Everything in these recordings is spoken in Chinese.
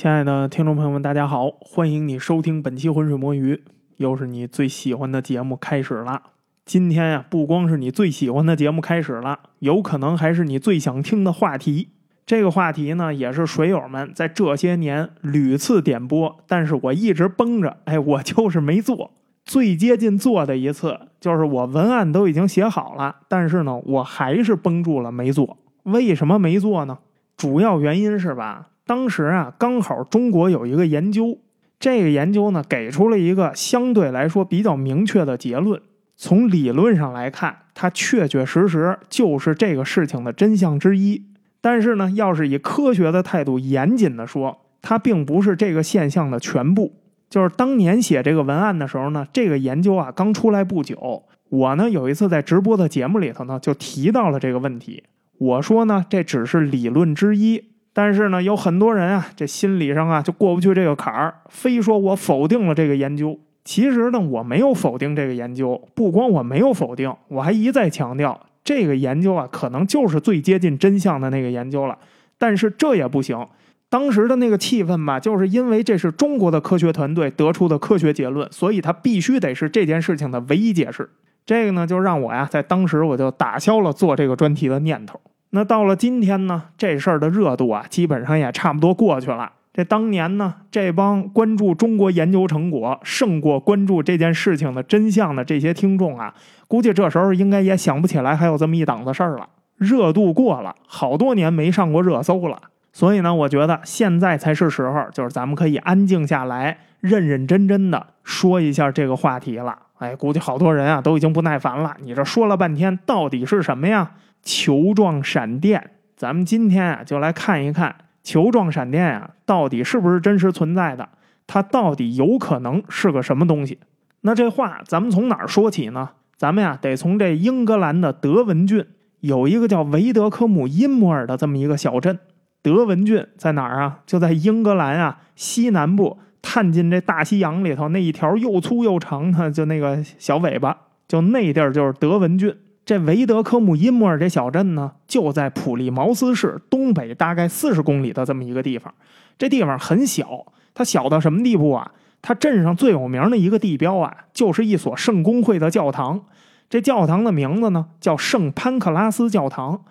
亲爱的听众朋友们，大家好，欢迎你收听本期《浑水摸鱼》，又是你最喜欢的节目开始了。今天呀，不光是你最喜欢的节目开始了，有可能还是你最想听的话题。这个话题呢，也是水友们在这些年屡次点播，但是我一直绷着，哎，我就是没做。最接近做的一次，就是我文案都已经写好了，但是呢，我还是绷住了没做。为什么没做呢？主要原因是吧？当时啊，刚好中国有一个研究，这个研究呢给出了一个相对来说比较明确的结论。从理论上来看，它确确实实就是这个事情的真相之一。但是呢，要是以科学的态度严谨的说，它并不是这个现象的全部。就是当年写这个文案的时候呢，这个研究啊刚出来不久。我呢有一次在直播的节目里头呢就提到了这个问题。我说呢，这只是理论之一。但是呢，有很多人啊，这心理上啊就过不去这个坎儿，非说我否定了这个研究。其实呢，我没有否定这个研究，不光我没有否定，我还一再强调这个研究啊，可能就是最接近真相的那个研究了。但是这也不行，当时的那个气氛吧，就是因为这是中国的科学团队得出的科学结论，所以它必须得是这件事情的唯一解释。这个呢，就让我呀，在当时我就打消了做这个专题的念头。那到了今天呢，这事儿的热度啊，基本上也差不多过去了。这当年呢，这帮关注中国研究成果胜过关注这件事情的真相的这些听众啊，估计这时候应该也想不起来还有这么一档子事儿了。热度过了，好多年没上过热搜了。所以呢，我觉得现在才是时候，就是咱们可以安静下来，认认真真的说一下这个话题了。哎，估计好多人啊都已经不耐烦了。你这说了半天，到底是什么呀？球状闪电，咱们今天啊就来看一看球状闪电啊到底是不是真实存在的？它到底有可能是个什么东西？那这话咱们从哪儿说起呢？咱们呀得从这英格兰的德文郡有一个叫维德科姆因摩尔的这么一个小镇。德文郡在哪儿啊？就在英格兰啊西南部，探进这大西洋里头那一条又粗又长的，就那个小尾巴，就那地儿就是德文郡。这维德科姆因莫尔这小镇呢，就在普利茅斯市东北大概四十公里的这么一个地方。这地方很小，它小到什么地步啊？它镇上最有名的一个地标啊，就是一所圣公会的教堂。这教堂的名字呢，叫圣潘克拉斯教堂。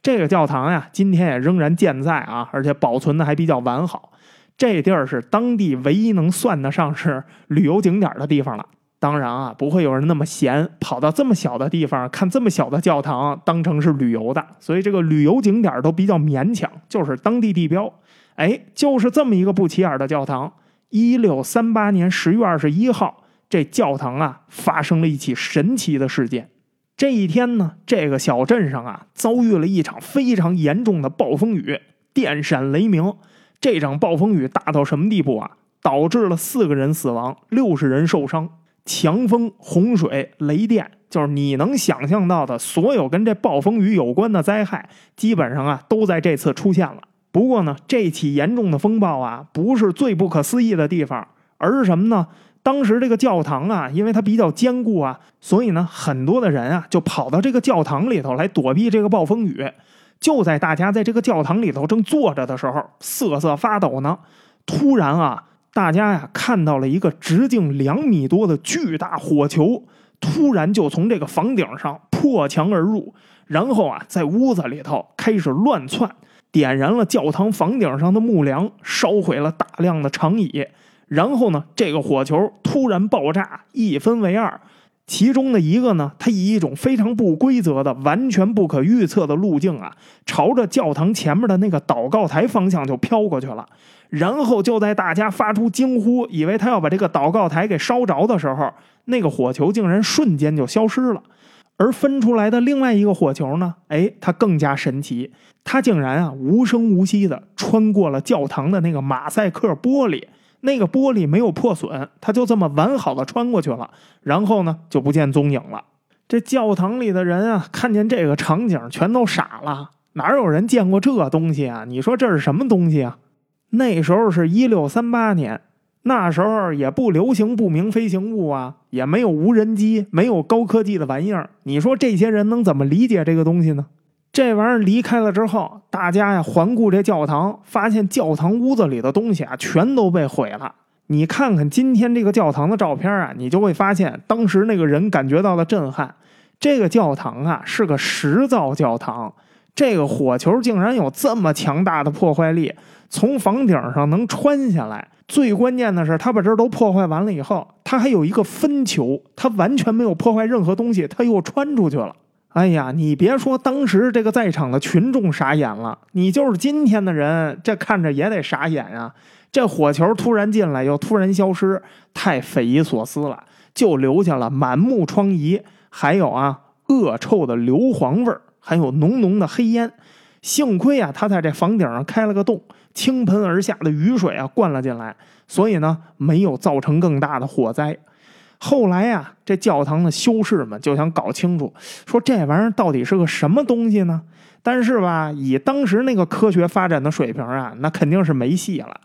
这个教堂呀，今天也仍然健在啊，而且保存的还比较完好。这地儿是当地唯一能算得上是旅游景点的地方了。当然啊，不会有人那么闲，跑到这么小的地方看这么小的教堂，当成是旅游的。所以这个旅游景点都比较勉强，就是当地地标。哎，就是这么一个不起眼的教堂。一六三八年十月二十一号，这教堂啊发生了一起神奇的事件。这一天呢，这个小镇上啊遭遇了一场非常严重的暴风雨，电闪雷鸣。这场暴风雨大到什么地步啊？导致了四个人死亡，六十人受伤。强风、洪水、雷电，就是你能想象到的所有跟这暴风雨有关的灾害，基本上啊都在这次出现了。不过呢，这起严重的风暴啊，不是最不可思议的地方，而是什么呢？当时这个教堂啊，因为它比较坚固啊，所以呢，很多的人啊就跑到这个教堂里头来躲避这个暴风雨。就在大家在这个教堂里头正坐着的时候，瑟瑟发抖呢，突然啊。大家呀，看到了一个直径两米多的巨大火球，突然就从这个房顶上破墙而入，然后啊，在屋子里头开始乱窜，点燃了教堂房顶上的木梁，烧毁了大量的长椅。然后呢，这个火球突然爆炸，一分为二，其中的一个呢，它以一种非常不规则的、完全不可预测的路径啊，朝着教堂前面的那个祷告台方向就飘过去了。然后就在大家发出惊呼，以为他要把这个祷告台给烧着的时候，那个火球竟然瞬间就消失了。而分出来的另外一个火球呢？哎，它更加神奇，它竟然啊无声无息的穿过了教堂的那个马赛克玻璃，那个玻璃没有破损，它就这么完好的穿过去了。然后呢，就不见踪影了。这教堂里的人啊，看见这个场景全都傻了，哪有人见过这东西啊？你说这是什么东西啊？那时候是一六三八年，那时候也不流行不明飞行物啊，也没有无人机，没有高科技的玩意儿。你说这些人能怎么理解这个东西呢？这玩意儿离开了之后，大家呀环顾这教堂，发现教堂屋子里的东西啊全都被毁了。你看看今天这个教堂的照片啊，你就会发现当时那个人感觉到了震撼。这个教堂啊是个石造教堂，这个火球竟然有这么强大的破坏力，从房顶上能穿下来。最关键的是，他把这儿都破坏完了以后，他还有一个分球，他完全没有破坏任何东西，他又穿出去了。哎呀，你别说，当时这个在场的群众傻眼了，你就是今天的人，这看着也得傻眼啊！这火球突然进来又突然消失，太匪夷所思了，就留下了满目疮痍，还有啊恶臭的硫磺味，还有浓浓的黑烟。幸亏啊，他在这房顶上开了个洞，倾盆而下的雨水啊灌了进来，所以呢没有造成更大的火灾。后来呀，这教堂的修士们就想搞清楚，说这玩意儿到底是个什么东西呢？但是吧，以当时那个科学发展的水平啊，那肯定是没戏了。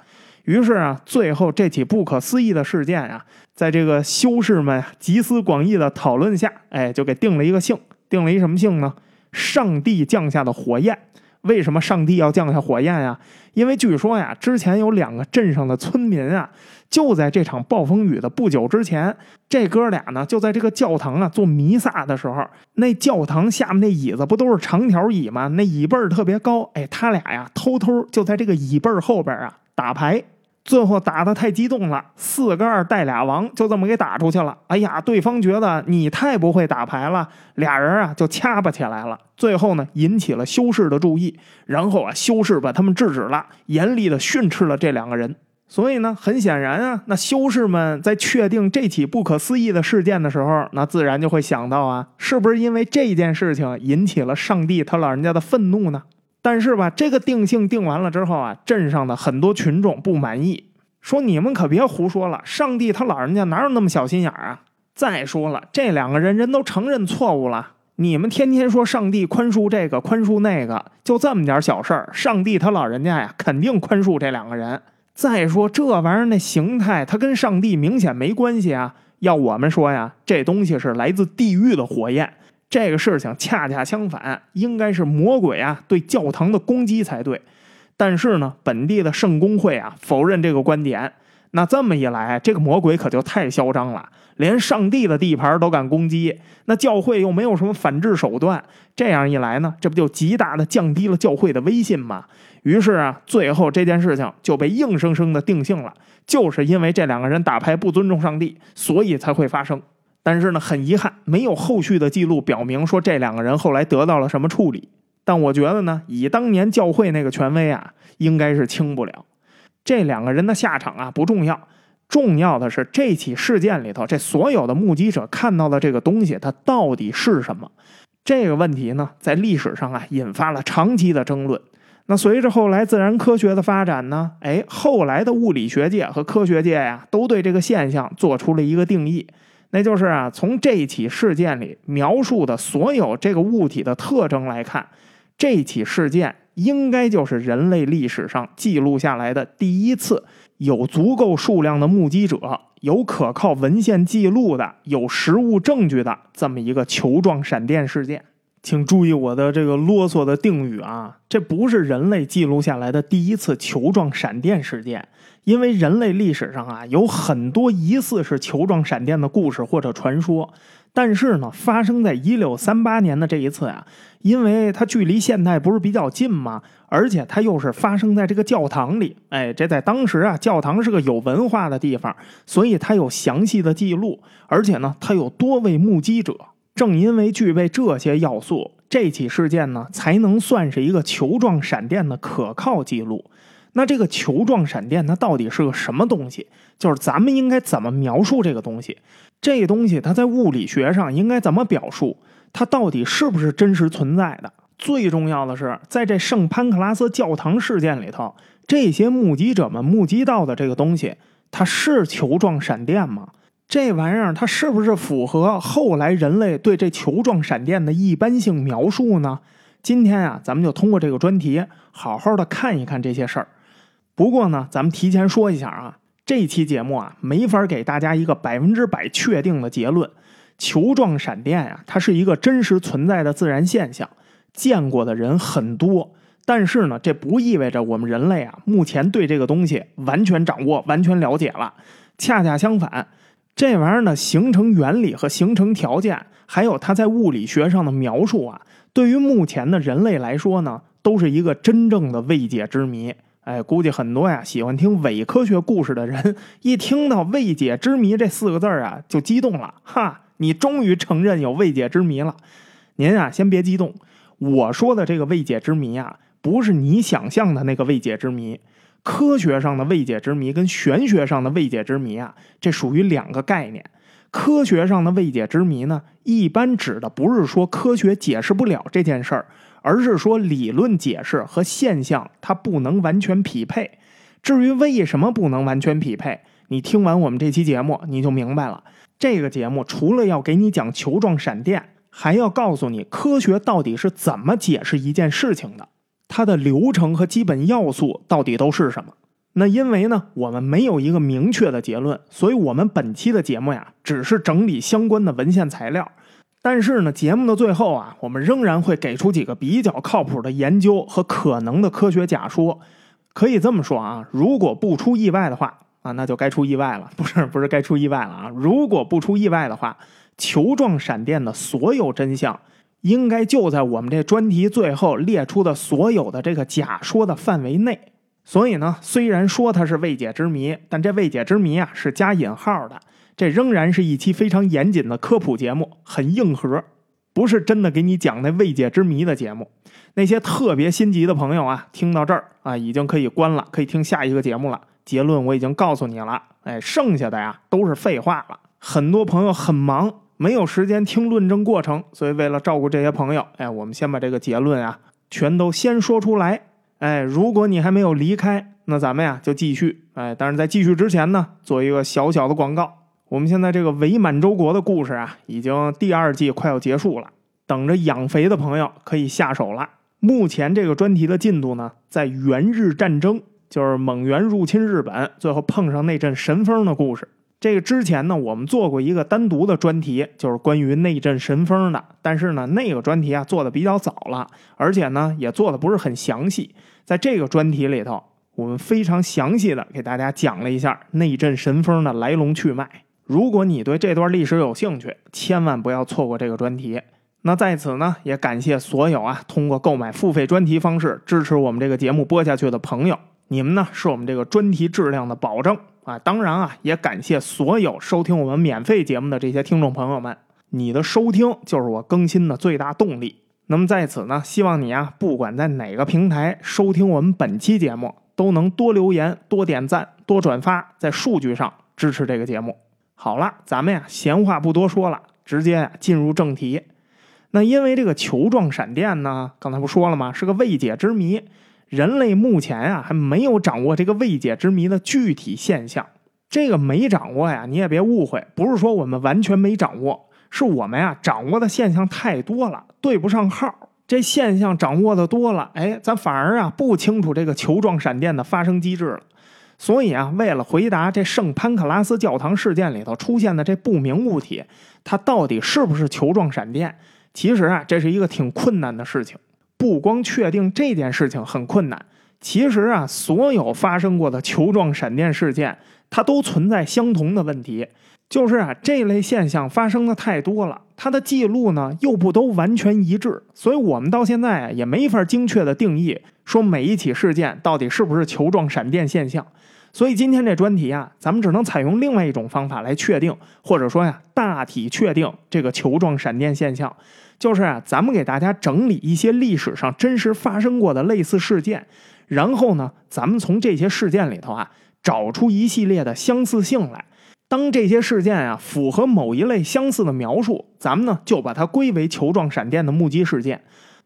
于是啊，最后这起不可思议的事件啊，在这个修士们集思广益的讨论下，哎，就给定了一个姓，定了一什么姓呢？上帝降下的火焰。为什么上帝要降下火焰呀？因为据说呀，之前有两个镇上的村民啊，就在这场暴风雨的不久之前，这哥俩呢就在这个教堂啊做弥撒的时候，那教堂下面那椅子不都是长条椅吗？那椅背儿特别高，哎，他俩呀偷偷就在这个椅背后边啊打牌。最后打的太激动了，四个二带俩王，就这么给打出去了。哎呀，对方觉得你太不会打牌了，俩人啊就掐巴起来了。最后呢，引起了修士的注意，然后啊，修士把他们制止了，严厉的训斥了这两个人。所以呢，很显然啊，那修士们在确定这起不可思议的事件的时候，那自然就会想到啊，是不是因为这件事情引起了上帝他老人家的愤怒呢？但是吧，这个定性定完了之后啊，镇上的很多群众不满意，说你们可别胡说了，上帝他老人家哪有那么小心眼啊？再说了，这两个人人都承认错误了，你们天天说上帝宽恕这个宽恕那个，就这么点小事儿，上帝他老人家呀肯定宽恕这两个人。再说这玩意儿那形态，它跟上帝明显没关系啊。要我们说呀，这东西是来自地狱的火焰。这个事情恰恰相反，应该是魔鬼啊对教堂的攻击才对。但是呢，本地的圣公会啊否认这个观点。那这么一来，这个魔鬼可就太嚣张了，连上帝的地盘都敢攻击。那教会又没有什么反制手段，这样一来呢，这不就极大的降低了教会的威信吗？于是啊，最后这件事情就被硬生生的定性了，就是因为这两个人打牌不尊重上帝，所以才会发生。但是呢，很遗憾，没有后续的记录表明说这两个人后来得到了什么处理。但我觉得呢，以当年教会那个权威啊，应该是轻不了。这两个人的下场啊不重要，重要的是这起事件里头，这所有的目击者看到的这个东西，它到底是什么？这个问题呢，在历史上啊引发了长期的争论。那随着后来自然科学的发展呢，哎，后来的物理学界和科学界呀，都对这个现象做出了一个定义。那就是啊，从这起事件里描述的所有这个物体的特征来看，这起事件应该就是人类历史上记录下来的第一次有足够数量的目击者、有可靠文献记录的、有实物证据的这么一个球状闪电事件。请注意我的这个啰嗦的定语啊，这不是人类记录下来的第一次球状闪电事件。因为人类历史上啊有很多疑似是球状闪电的故事或者传说，但是呢，发生在一六三八年的这一次啊，因为它距离现代不是比较近吗？而且它又是发生在这个教堂里，哎，这在当时啊，教堂是个有文化的地方，所以它有详细的记录，而且呢，它有多位目击者。正因为具备这些要素，这起事件呢才能算是一个球状闪电的可靠记录。那这个球状闪电它到底是个什么东西？就是咱们应该怎么描述这个东西？这东西它在物理学上应该怎么表述？它到底是不是真实存在的？最重要的是，在这圣潘克拉斯教堂事件里头，这些目击者们目击到的这个东西，它是球状闪电吗？这玩意儿它是不是符合后来人类对这球状闪电的一般性描述呢？今天啊，咱们就通过这个专题，好好的看一看这些事儿。不过呢，咱们提前说一下啊，这期节目啊，没法给大家一个百分之百确定的结论。球状闪电啊，它是一个真实存在的自然现象。见过的人很多，但是呢，这不意味着我们人类啊，目前对这个东西完全掌握、完全了解了。恰恰相反，这玩意儿的形成原理和形成条件，还有它在物理学上的描述啊，对于目前的人类来说呢，都是一个真正的未解之谜。哎，估计很多呀喜欢听伪科学故事的人，一听到“未解之谜”这四个字啊，就激动了。哈，你终于承认有未解之谜了。您啊，先别激动。我说的这个未解之谜啊，不是你想象的那个未解之谜。科学上的未解之谜跟玄学上的未解之谜啊，这属于两个概念。科学上的未解之谜呢，一般指的不是说科学解释不了这件事儿。而是说理论解释和现象它不能完全匹配。至于为什么不能完全匹配，你听完我们这期节目你就明白了。这个节目除了要给你讲球状闪电，还要告诉你科学到底是怎么解释一件事情的，它的流程和基本要素到底都是什么。那因为呢，我们没有一个明确的结论，所以我们本期的节目呀，只是整理相关的文献材料。但是呢，节目的最后啊，我们仍然会给出几个比较靠谱的研究和可能的科学假说。可以这么说啊，如果不出意外的话啊，那就该出意外了，不是不是该出意外了啊。如果不出意外的话，球状闪电的所有真相，应该就在我们这专题最后列出的所有的这个假说的范围内。所以呢，虽然说它是未解之谜，但这未解之谜啊是加引号的。这仍然是一期非常严谨的科普节目，很硬核，不是真的给你讲那未解之谜的节目。那些特别心急的朋友啊，听到这儿啊，已经可以关了，可以听下一个节目了。结论我已经告诉你了，哎，剩下的呀都是废话了。很多朋友很忙，没有时间听论证过程，所以为了照顾这些朋友，哎，我们先把这个结论啊全都先说出来。哎，如果你还没有离开，那咱们呀就继续。哎，但是在继续之前呢，做一个小小的广告。我们现在这个伪满洲国的故事啊，已经第二季快要结束了，等着养肥的朋友可以下手了。目前这个专题的进度呢，在元日战争，就是蒙元入侵日本，最后碰上那阵神风的故事。这个之前呢，我们做过一个单独的专题，就是关于那阵神风的。但是呢，那个专题啊做的比较早了，而且呢也做的不是很详细。在这个专题里头，我们非常详细的给大家讲了一下那阵神风的来龙去脉。如果你对这段历史有兴趣，千万不要错过这个专题。那在此呢，也感谢所有啊通过购买付费专题方式支持我们这个节目播下去的朋友，你们呢是我们这个专题质量的保证啊。当然啊，也感谢所有收听我们免费节目的这些听众朋友们，你的收听就是我更新的最大动力。那么在此呢，希望你啊，不管在哪个平台收听我们本期节目，都能多留言、多点赞、多转发，在数据上支持这个节目。好了，咱们呀，闲话不多说了，直接呀进入正题。那因为这个球状闪电呢，刚才不说了吗？是个未解之谜，人类目前啊还没有掌握这个未解之谜的具体现象。这个没掌握呀，你也别误会，不是说我们完全没掌握，是我们呀掌握的现象太多了，对不上号。这现象掌握的多了，哎，咱反而啊不清楚这个球状闪电的发生机制了。所以啊，为了回答这圣潘克拉斯教堂事件里头出现的这不明物体，它到底是不是球状闪电？其实啊，这是一个挺困难的事情。不光确定这件事情很困难，其实啊，所有发生过的球状闪电事件，它都存在相同的问题，就是啊，这类现象发生的太多了，它的记录呢又不都完全一致，所以我们到现在啊也没法精确的定义，说每一起事件到底是不是球状闪电现象。所以今天这专题啊，咱们只能采用另外一种方法来确定，或者说呀，大体确定这个球状闪电现象，就是啊，咱们给大家整理一些历史上真实发生过的类似事件，然后呢，咱们从这些事件里头啊，找出一系列的相似性来。当这些事件啊符合某一类相似的描述，咱们呢就把它归为球状闪电的目击事件。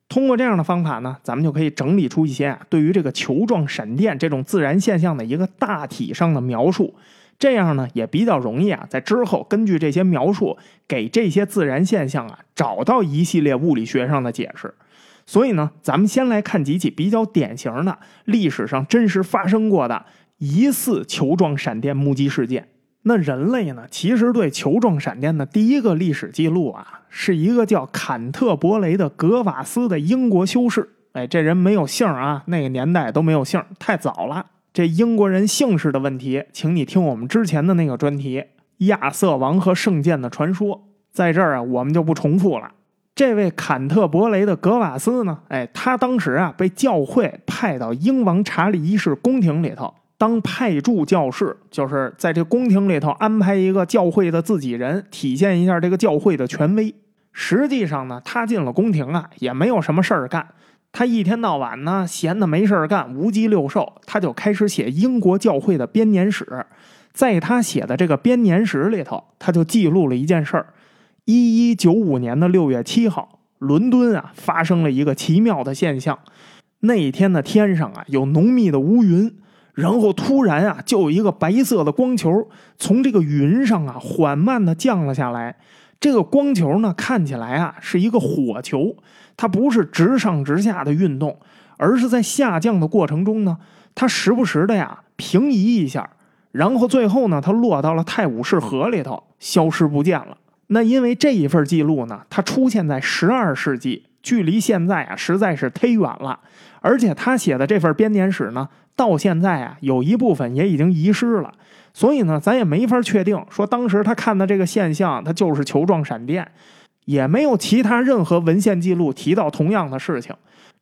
通过这样的方法呢，咱们就可以整理出一些啊，对于这个球状闪电这种自然现象的一个大体上的描述。这样呢，也比较容易啊，在之后根据这些描述，给这些自然现象啊找到一系列物理学上的解释。所以呢，咱们先来看几起比较典型的历史上真实发生过的疑似球状闪电目击事件。那人类呢，其实对球状闪电的第一个历史记录啊，是一个叫坎特伯雷的格瓦斯的英国修士。哎，这人没有姓啊，那个年代都没有姓，太早了。这英国人姓氏的问题，请你听我们之前的那个专题《亚瑟王和圣剑的传说》。在这儿啊，我们就不重复了。这位坎特伯雷的格瓦斯呢，哎，他当时啊被教会派到英王查理一世宫廷里头当派驻教士，就是在这宫廷里头安排一个教会的自己人，体现一下这个教会的权威。实际上呢，他进了宫廷啊，也没有什么事儿干。他一天到晚呢，闲的没事儿干，无鸡六兽，他就开始写英国教会的编年史。在他写的这个编年史里头，他就记录了一件事儿：一一九五年的六月七号，伦敦啊发生了一个奇妙的现象。那一天的天上啊有浓密的乌云，然后突然啊就有一个白色的光球从这个云上啊缓慢的降了下来。这个光球呢看起来啊是一个火球。它不是直上直下的运动，而是在下降的过程中呢，它时不时的呀平移一下，然后最后呢，它落到了泰晤士河里头，消失不见了。那因为这一份记录呢，它出现在十二世纪，距离现在啊实在是忒远了。而且他写的这份编年史呢，到现在啊有一部分也已经遗失了，所以呢，咱也没法确定说当时他看的这个现象，它就是球状闪电。也没有其他任何文献记录提到同样的事情，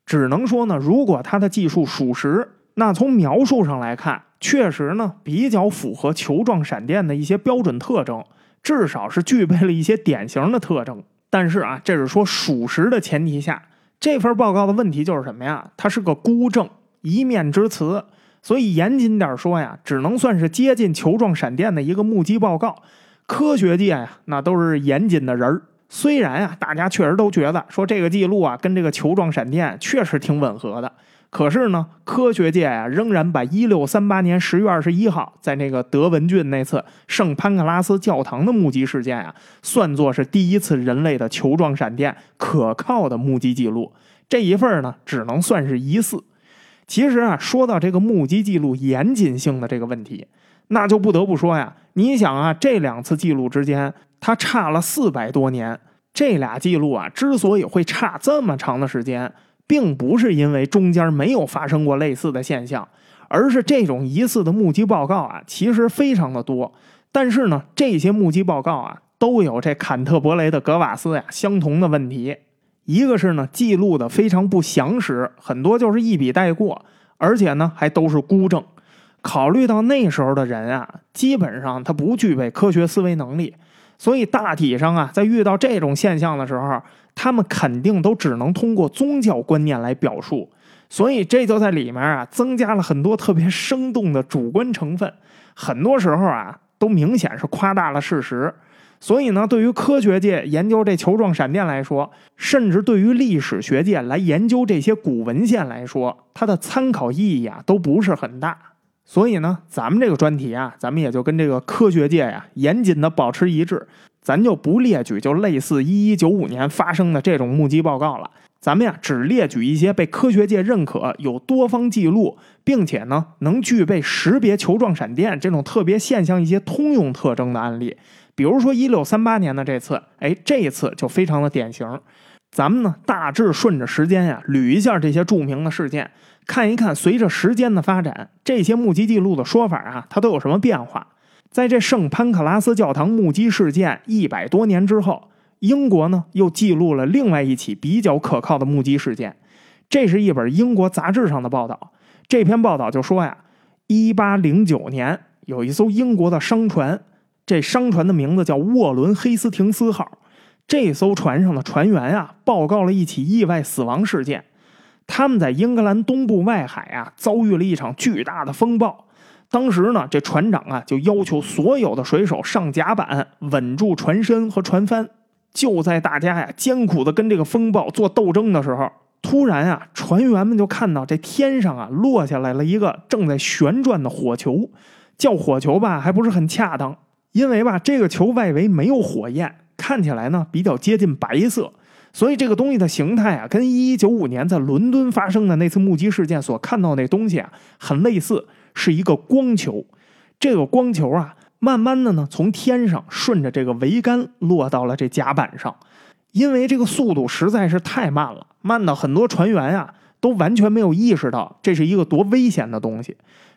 只能说呢，如果他的技术属实，那从描述上来看，确实呢比较符合球状闪电的一些标准特征，至少是具备了一些典型的特征。但是啊，这是说属实的前提下，这份报告的问题就是什么呀？它是个孤证，一面之词，所以严谨点说呀，只能算是接近球状闪电的一个目击报告。科学界呀，那都是严谨的人儿。虽然啊，大家确实都觉得说这个记录啊跟这个球状闪电确实挺吻合的，可是呢，科学界呀仍然把一六三八年十月二十一号在那个德文郡那次圣潘克拉斯教堂的目击事件啊，算作是第一次人类的球状闪电可靠的目击记录。这一份呢，只能算是疑似。其实啊，说到这个目击记录严谨性的这个问题，那就不得不说呀，你想啊，这两次记录之间。它差了四百多年，这俩记录啊，之所以会差这么长的时间，并不是因为中间没有发生过类似的现象，而是这种疑似的目击报告啊，其实非常的多。但是呢，这些目击报告啊，都有这坎特伯雷的格瓦斯呀相同的问题，一个是呢记录的非常不详实，很多就是一笔带过，而且呢还都是孤证。考虑到那时候的人啊，基本上他不具备科学思维能力。所以大体上啊，在遇到这种现象的时候，他们肯定都只能通过宗教观念来表述。所以这就在里面啊，增加了很多特别生动的主观成分。很多时候啊，都明显是夸大了事实。所以呢，对于科学界研究这球状闪电来说，甚至对于历史学界来研究这些古文献来说，它的参考意义啊，都不是很大。所以呢，咱们这个专题啊，咱们也就跟这个科学界呀严谨的保持一致，咱就不列举就类似一一九五年发生的这种目击报告了，咱们呀只列举一些被科学界认可、有多方记录，并且呢能具备识别球状闪电这种特别现象一些通用特征的案例。比如说一六三八年的这次，哎，这一次就非常的典型。咱们呢大致顺着时间呀捋一下这些著名的事件。看一看，随着时间的发展，这些目击记录的说法啊，它都有什么变化？在这圣潘克拉斯教堂目击事件一百多年之后，英国呢又记录了另外一起比较可靠的目击事件。这是一本英国杂志上的报道。这篇报道就说呀，一八零九年有一艘英国的商船，这商船的名字叫沃伦黑斯廷斯号。这艘船上的船员啊，报告了一起意外死亡事件。他们在英格兰东部外海啊，遭遇了一场巨大的风暴。当时呢，这船长啊就要求所有的水手上甲板稳住船身和船帆。就在大家呀艰苦的跟这个风暴做斗争的时候，突然啊，船员们就看到这天上啊落下来了一个正在旋转的火球。叫火球吧，还不是很恰当，因为吧这个球外围没有火焰，看起来呢比较接近白色。所以这个东西的形态啊，跟一一九五年在伦敦发生的那次目击事件所看到那东西啊，很类似，是一个光球。这个光球啊，慢慢的呢，从天上顺着这个桅杆落到了这甲板上。因为这个速度实在是太慢了，慢到很多船员啊都完全没有意识到这是一个多危险的东西。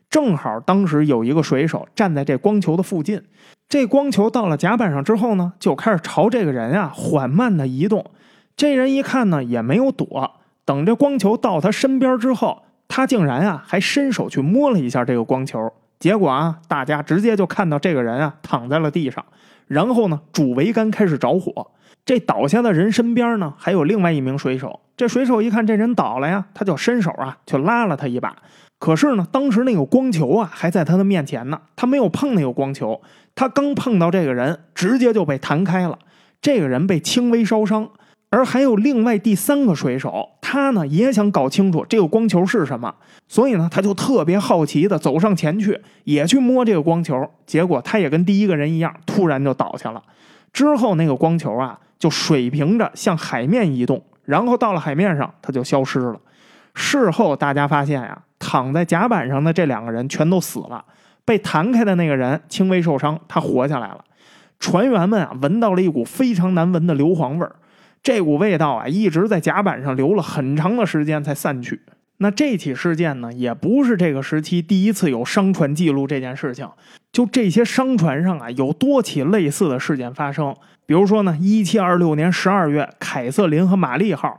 正好当时有一个水手站在这光球的附近，这光球到了甲板上之后呢，就开始朝这个人啊缓慢的移动。这人一看呢，也没有躲，等这光球到他身边之后，他竟然啊还伸手去摸了一下这个光球。结果啊，大家直接就看到这个人啊躺在了地上，然后呢，主桅杆开始着火。这倒下的人身边呢，还有另外一名水手。这水手一看这人倒了呀，他就伸手啊，就拉了他一把。可是呢，当时那个光球啊，还在他的面前呢，他没有碰那个光球。他刚碰到这个人，直接就被弹开了。这个人被轻微烧伤。而还有另外第三个水手，他呢也想搞清楚这个光球是什么，所以呢，他就特别好奇的走上前去，也去摸这个光球。结果他也跟第一个人一样，突然就倒下了。之后那个光球啊。就水平着向海面移动，然后到了海面上，它就消失了。事后大家发现呀，躺在甲板上的这两个人全都死了，被弹开的那个人轻微受伤，他活下来了。船员们啊，闻到了一股非常难闻的硫磺味儿，这股味道啊，一直在甲板上留了很长的时间才散去。那这起事件呢，也不是这个时期第一次有商船记录这件事情。就这些商船上啊，有多起类似的事件发生。比如说呢，一七二六年十二月，凯瑟琳和玛丽号；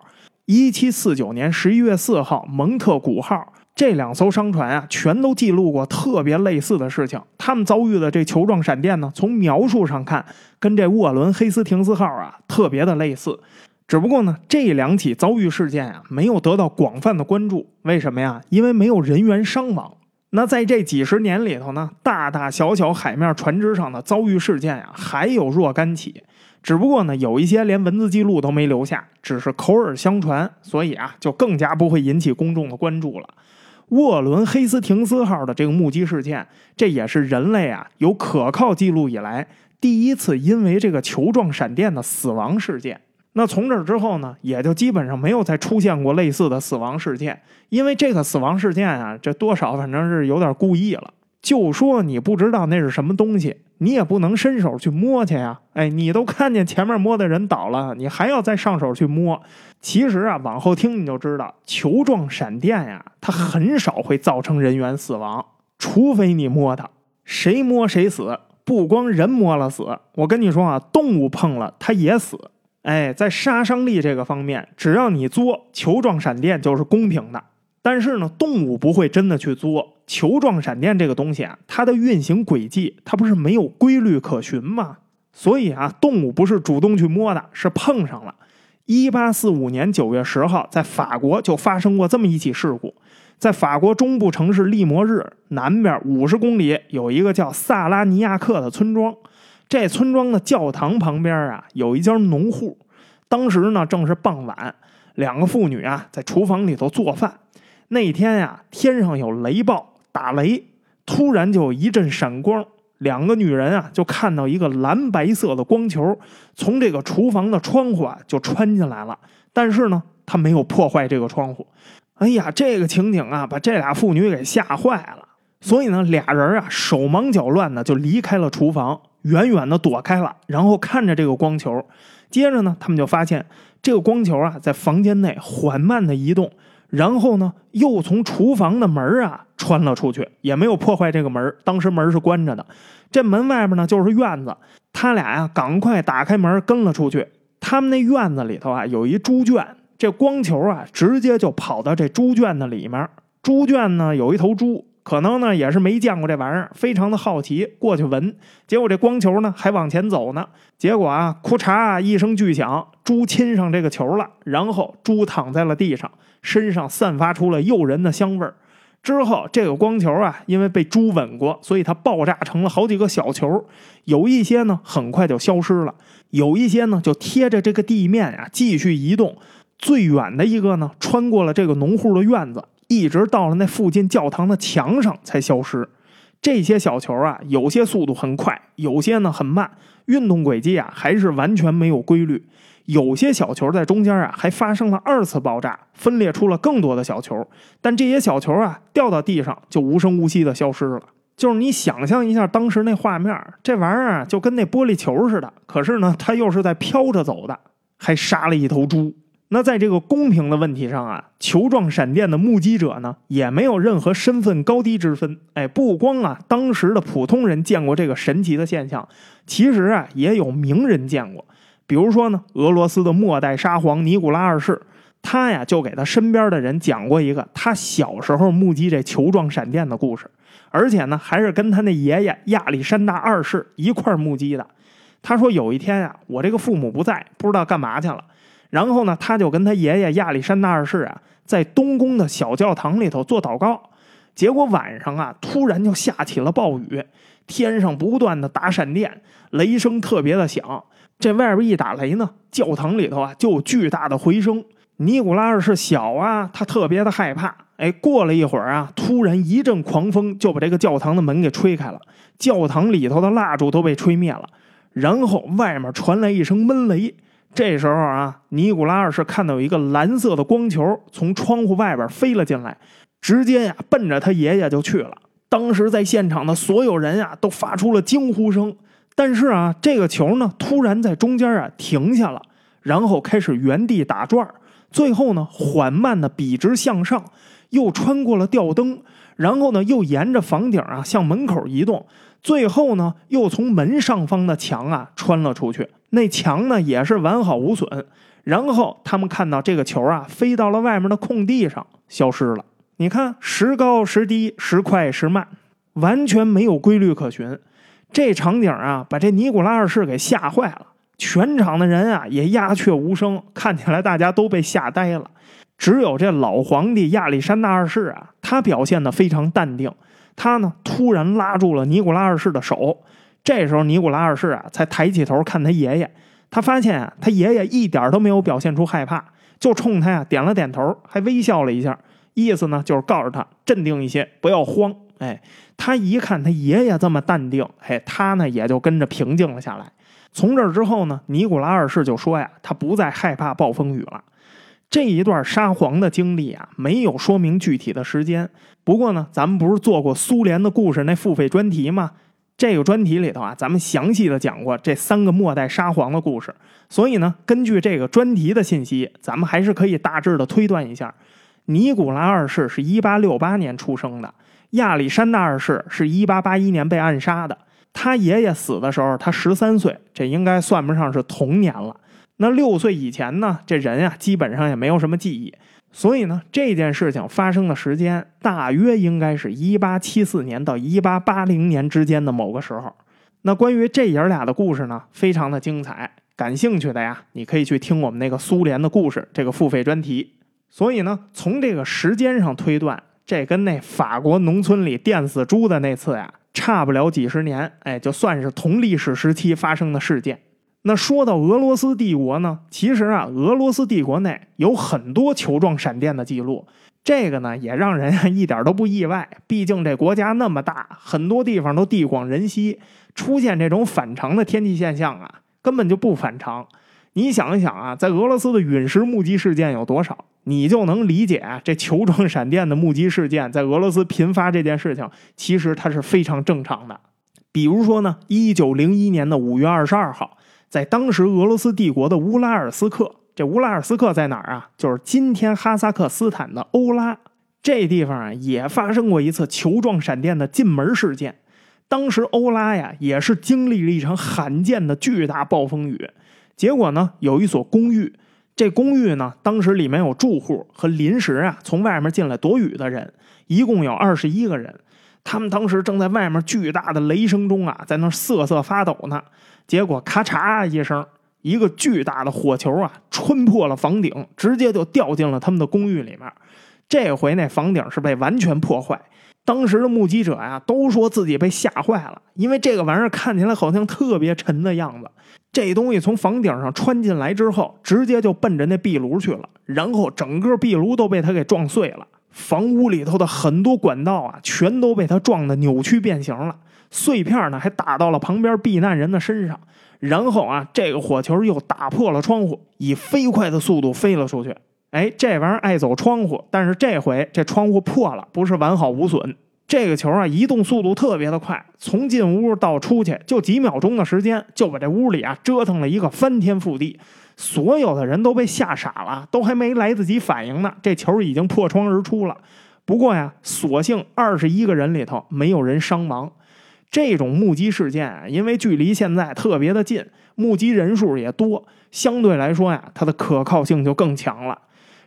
一七四九年十一月四号，蒙特古号。这两艘商船啊，全都记录过特别类似的事情。他们遭遇的这球状闪电呢，从描述上看，跟这沃伦黑斯廷斯号啊特别的类似。只不过呢，这两起遭遇事件啊，没有得到广泛的关注。为什么呀？因为没有人员伤亡。那在这几十年里头呢，大大小小海面船只上的遭遇事件啊，还有若干起。只不过呢，有一些连文字记录都没留下，只是口耳相传，所以啊，就更加不会引起公众的关注了。沃伦黑斯廷斯号的这个目击事件，这也是人类啊有可靠记录以来第一次因为这个球状闪电的死亡事件。那从这之后呢，也就基本上没有再出现过类似的死亡事件，因为这个死亡事件啊，这多少反正是有点故意了。就说你不知道那是什么东西，你也不能伸手去摸去呀。哎，你都看见前面摸的人倒了，你还要再上手去摸？其实啊，往后听你就知道，球状闪电呀，它很少会造成人员死亡，除非你摸它，谁摸谁死。不光人摸了死，我跟你说啊，动物碰了它也死。哎，在杀伤力这个方面，只要你作球状闪电就是公平的。但是呢，动物不会真的去作球状闪电这个东西啊，它的运行轨迹它不是没有规律可循吗？所以啊，动物不是主动去摸的，是碰上了。一八四五年九月十号，在法国就发生过这么一起事故，在法国中部城市利摩日南边五十公里有一个叫萨拉尼亚克的村庄。这村庄的教堂旁边啊，有一家农户。当时呢，正是傍晚，两个妇女啊在厨房里头做饭。那天呀，天上有雷暴，打雷，突然就一阵闪光，两个女人啊就看到一个蓝白色的光球从这个厨房的窗户啊就穿进来了。但是呢，它没有破坏这个窗户。哎呀，这个情景啊，把这俩妇女给吓坏了。所以呢，俩人啊手忙脚乱的就离开了厨房。远远的躲开了，然后看着这个光球，接着呢，他们就发现这个光球啊，在房间内缓慢的移动，然后呢，又从厨房的门啊穿了出去，也没有破坏这个门，当时门是关着的。这门外面呢就是院子，他俩呀赶快打开门跟了出去。他们那院子里头啊有一猪圈，这光球啊直接就跑到这猪圈的里面。猪圈呢有一头猪。可能呢也是没见过这玩意儿，非常的好奇，过去闻，结果这光球呢还往前走呢，结果啊，咔嚓一声巨响，猪亲上这个球了，然后猪躺在了地上，身上散发出了诱人的香味儿。之后这个光球啊，因为被猪吻过，所以它爆炸成了好几个小球，有一些呢很快就消失了，有一些呢就贴着这个地面啊继续移动，最远的一个呢穿过了这个农户的院子。一直到了那附近教堂的墙上才消失。这些小球啊，有些速度很快，有些呢很慢，运动轨迹啊还是完全没有规律。有些小球在中间啊还发生了二次爆炸，分裂出了更多的小球。但这些小球啊掉到地上就无声无息的消失了。就是你想象一下当时那画面，这玩意儿就跟那玻璃球似的，可是呢，它又是在飘着走的，还杀了一头猪。那在这个公平的问题上啊，球状闪电的目击者呢，也没有任何身份高低之分。哎，不光啊，当时的普通人见过这个神奇的现象，其实啊，也有名人见过。比如说呢，俄罗斯的末代沙皇尼古拉二世，他呀就给他身边的人讲过一个他小时候目击这球状闪电的故事，而且呢，还是跟他那爷爷亚历山大二世一块目击的。他说有一天啊，我这个父母不在，不知道干嘛去了。然后呢，他就跟他爷爷亚历山大二世啊，在东宫的小教堂里头做祷告。结果晚上啊，突然就下起了暴雨，天上不断的打闪电，雷声特别的响。这外边一打雷呢，教堂里头啊就有巨大的回声。尼古拉二世小啊，他特别的害怕。哎，过了一会儿啊，突然一阵狂风就把这个教堂的门给吹开了，教堂里头的蜡烛都被吹灭了。然后外面传来一声闷雷。这时候啊，尼古拉二世看到有一个蓝色的光球从窗户外边飞了进来，直接呀奔着他爷爷就去了。当时在现场的所有人呀都发出了惊呼声。但是啊，这个球呢突然在中间啊停下了，然后开始原地打转最后呢缓慢的笔直向上，又穿过了吊灯，然后呢又沿着房顶啊向门口移动，最后呢又从门上方的墙啊穿了出去。那墙呢也是完好无损，然后他们看到这个球啊飞到了外面的空地上，消失了。你看时高时低，时快时慢，完全没有规律可循。这场景啊，把这尼古拉二世给吓坏了，全场的人啊也鸦雀无声，看起来大家都被吓呆了。只有这老皇帝亚历山大二世啊，他表现的非常淡定，他呢突然拉住了尼古拉二世的手。这时候，尼古拉二世啊，才抬起头看他爷爷。他发现啊，他爷爷一点都没有表现出害怕，就冲他呀点了点头，还微笑了一下，意思呢就是告诉他镇定一些，不要慌。哎，他一看他爷爷这么淡定，嘿，他呢也就跟着平静了下来。从这之后呢，尼古拉二世就说呀，他不再害怕暴风雨了。这一段沙皇的经历啊，没有说明具体的时间。不过呢，咱们不是做过苏联的故事那付费专题吗？这个专题里头啊，咱们详细的讲过这三个末代沙皇的故事，所以呢，根据这个专题的信息，咱们还是可以大致的推断一下：尼古拉二世是一八六八年出生的，亚历山大二世是一八八一年被暗杀的。他爷爷死的时候，他十三岁，这应该算不上是童年了。那六岁以前呢，这人呀，基本上也没有什么记忆。所以呢，这件事情发生的时间大约应该是一八七四年到一八八零年之间的某个时候。那关于这爷俩的故事呢，非常的精彩。感兴趣的呀，你可以去听我们那个苏联的故事这个付费专题。所以呢，从这个时间上推断，这跟那法国农村里电死猪的那次呀，差不了几十年。哎，就算是同历史时期发生的事件。那说到俄罗斯帝国呢，其实啊，俄罗斯帝国内有很多球状闪电的记录，这个呢也让人 一点都不意外。毕竟这国家那么大，很多地方都地广人稀，出现这种反常的天气现象啊，根本就不反常。你想一想啊，在俄罗斯的陨石目击事件有多少，你就能理解啊这球状闪电的目击事件在俄罗斯频发这件事情，其实它是非常正常的。比如说呢，一九零一年的五月二十二号。在当时俄罗斯帝国的乌拉尔斯克，这乌拉尔斯克在哪儿啊？就是今天哈萨克斯坦的欧拉这地方啊，也发生过一次球状闪电的进门事件。当时欧拉呀，也是经历了一场罕见的巨大暴风雨。结果呢，有一所公寓，这公寓呢，当时里面有住户和临时啊从外面进来躲雨的人，一共有二十一个人。他们当时正在外面巨大的雷声中啊，在那瑟瑟发抖呢。结果咔嚓一声，一个巨大的火球啊，穿破了房顶，直接就掉进了他们的公寓里面。这回那房顶是被完全破坏。当时的目击者呀，都说自己被吓坏了，因为这个玩意儿看起来好像特别沉的样子。这东西从房顶上穿进来之后，直接就奔着那壁炉去了，然后整个壁炉都被他给撞碎了。房屋里头的很多管道啊，全都被他撞得扭曲变形了。碎片呢，还打到了旁边避难人的身上，然后啊，这个火球又打破了窗户，以飞快的速度飞了出去。哎，这玩意儿爱走窗户，但是这回这窗户破了，不是完好无损。这个球啊，移动速度特别的快，从进屋到出去就几秒钟的时间，就把这屋里啊折腾了一个翻天覆地，所有的人都被吓傻了，都还没来得及反应呢，这球已经破窗而出了。不过呀，所幸二十一个人里头没有人伤亡。这种目击事件啊，因为距离现在特别的近，目击人数也多，相对来说呀，它的可靠性就更强了。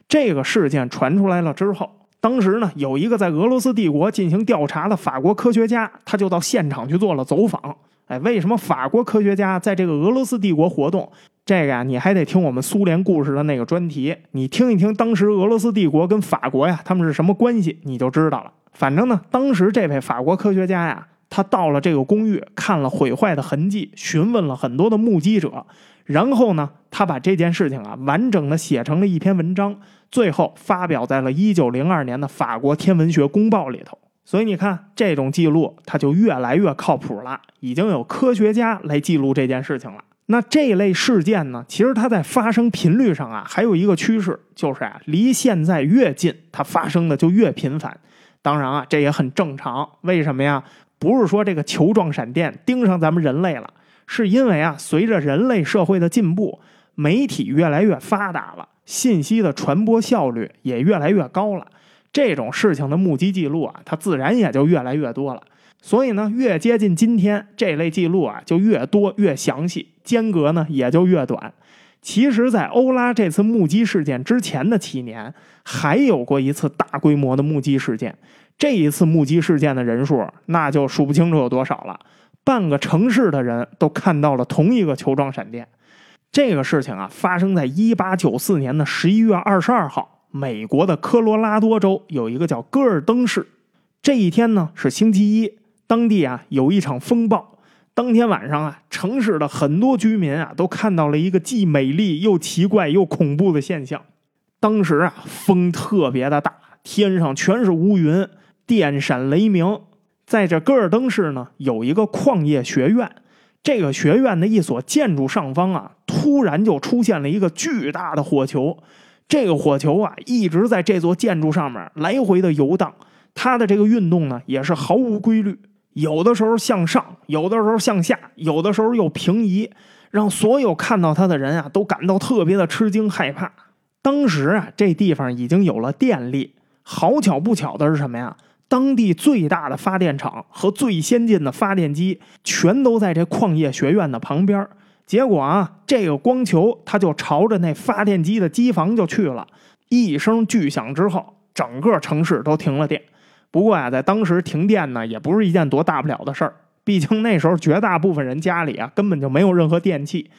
这个事件传出来了之后。当时呢，有一个在俄罗斯帝国进行调查的法国科学家，他就到现场去做了走访。哎，为什么法国科学家在这个俄罗斯帝国活动？这个呀，你还得听我们苏联故事的那个专题，你听一听当时俄罗斯帝国跟法国呀，他们是什么关系，你就知道了。反正呢，当时这位法国科学家呀，他到了这个公寓，看了毁坏的痕迹，询问了很多的目击者，然后呢，他把这件事情啊，完整的写成了一篇文章。最后发表在了1902年的法国天文学公报里头，所以你看这种记录，它就越来越靠谱了。已经有科学家来记录这件事情了。那这类事件呢，其实它在发生频率上啊，还有一个趋势，就是啊，离现在越近，它发生的就越频繁。当然啊，这也很正常。为什么呀？不是说这个球状闪电盯上咱们人类了，是因为啊，随着人类社会的进步，媒体越来越发达了。信息的传播效率也越来越高了，这种事情的目击记录啊，它自然也就越来越多了。所以呢，越接近今天，这类记录啊就越多越详细，间隔呢也就越短。其实，在欧拉这次目击事件之前的七年，还有过一次大规模的目击事件。这一次目击事件的人数，那就数不清楚有多少了。半个城市的人都看到了同一个球状闪电。这个事情啊，发生在一八九四年的十一月二十二号，美国的科罗拉多州有一个叫戈尔登市。这一天呢是星期一，当地啊有一场风暴。当天晚上啊，城市的很多居民啊都看到了一个既美丽又奇怪又恐怖的现象。当时啊，风特别的大，天上全是乌云，电闪雷鸣。在这戈尔登市呢，有一个矿业学院。这个学院的一所建筑上方啊，突然就出现了一个巨大的火球。这个火球啊，一直在这座建筑上面来回的游荡。它的这个运动呢，也是毫无规律，有的时候向上，有的时候向下，有的时候又平移，让所有看到它的人啊，都感到特别的吃惊害怕。当时啊，这地方已经有了电力。好巧不巧的是什么呀？当地最大的发电厂和最先进的发电机全都在这矿业学院的旁边结果啊，这个光球它就朝着那发电机的机房就去了。一声巨响之后，整个城市都停了电。不过呀，在当时停电呢，也不是一件多大不了的事儿。毕竟那时候绝大部分人家里啊根本就没有任何电器。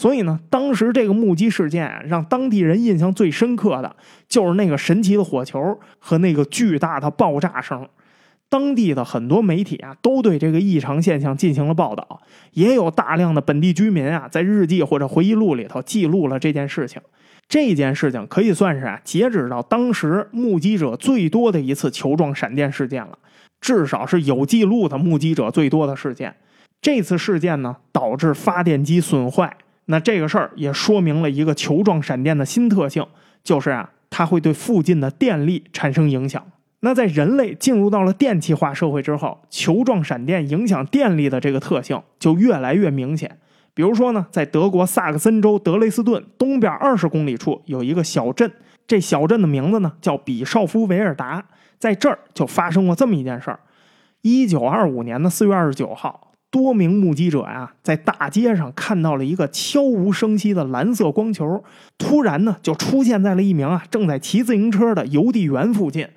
所以呢，当时这个目击事件让当地人印象最深刻的就是那个神奇的火球和那个巨大的爆炸声。当地的很多媒体啊，都对这个异常现象进行了报道，也有大量的本地居民啊，在日记或者回忆录里头记录了这件事情。这件事情可以算是啊，截止到当时目击者最多的一次球状闪电事件了，至少是有记录的目击者最多的事件。这次事件呢，导致发电机损坏。那这个事儿也说明了一个球状闪电的新特性，就是啊，它会对附近的电力产生影响。那在人类进入到了电气化社会之后，球状闪电影响电力的这个特性就越来越明显。比如说呢，在德国萨克森州德累斯顿东边二十公里处有一个小镇，这小镇的名字呢叫比绍夫维尔达，在这儿就发生过这么一件事儿：一九二五年的四月二十九号。多名目击者呀，在大街上看到了一个悄无声息的蓝色光球，突然呢，就出现在了一名啊正在骑自行车的邮递员附近。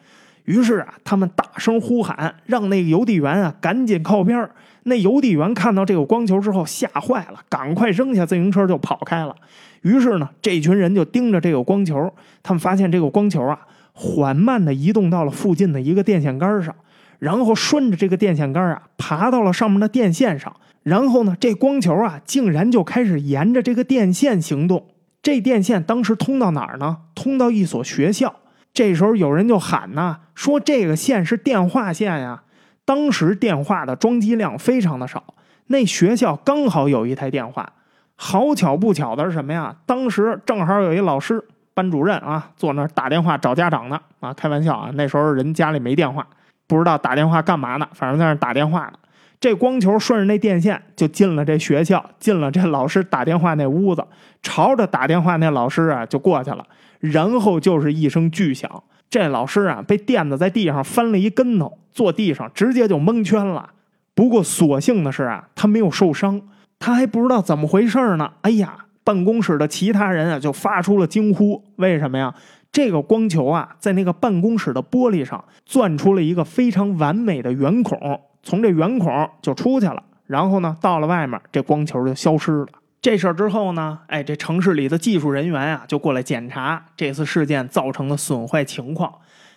于是啊，他们大声呼喊，让那个邮递员啊赶紧靠边那邮递员看到这个光球之后，吓坏了，赶快扔下自行车就跑开了。于是呢，这群人就盯着这个光球，他们发现这个光球啊，缓慢地移动到了附近的一个电线杆上。然后顺着这个电线杆啊，爬到了上面的电线上。然后呢，这光球啊，竟然就开始沿着这个电线行动。这电线当时通到哪儿呢？通到一所学校。这时候有人就喊呐，说这个线是电话线呀。当时电话的装机量非常的少，那学校刚好有一台电话。好巧不巧的是什么呀？当时正好有一老师、班主任啊，坐那打电话找家长呢。啊，开玩笑啊，那时候人家里没电话。不知道打电话干嘛呢，反正在那打电话呢。这光球顺着那电线就进了这学校，进了这老师打电话那屋子，朝着打电话那老师啊就过去了。然后就是一声巨响，这老师啊被电的在地上翻了一跟头，坐地上直接就蒙圈了。不过所幸的是啊，他没有受伤，他还不知道怎么回事呢。哎呀，办公室的其他人啊就发出了惊呼：为什么呀？这个光球啊在那个办公室的玻璃上钻出了一个非常完美的圆孔。从这圆孔就出去了，然后呢，到了外面，这光球就消失了。这事儿之后呢，哎，这城市里的技术人员啊，就过来检查这次事件造成的损坏情况。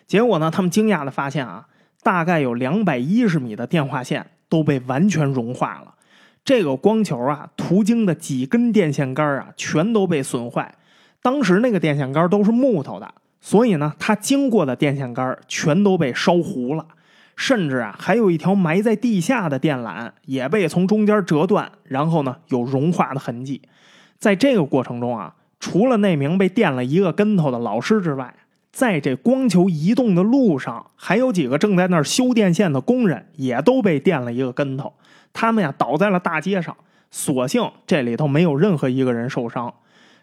结果呢，他们惊讶的发现啊，大概有两百一十米的电话线都被完全融化了。这个光球啊，途经的几根电线杆啊，全都被损坏。当时那个电线杆都是木头的，所以呢，它经过的电线杆全都被烧糊了。甚至啊，还有一条埋在地下的电缆也被从中间折断，然后呢有融化的痕迹。在这个过程中啊，除了那名被电了一个跟头的老师之外，在这光球移动的路上，还有几个正在那儿修电线的工人也都被电了一个跟头。他们呀倒在了大街上，所幸这里头没有任何一个人受伤。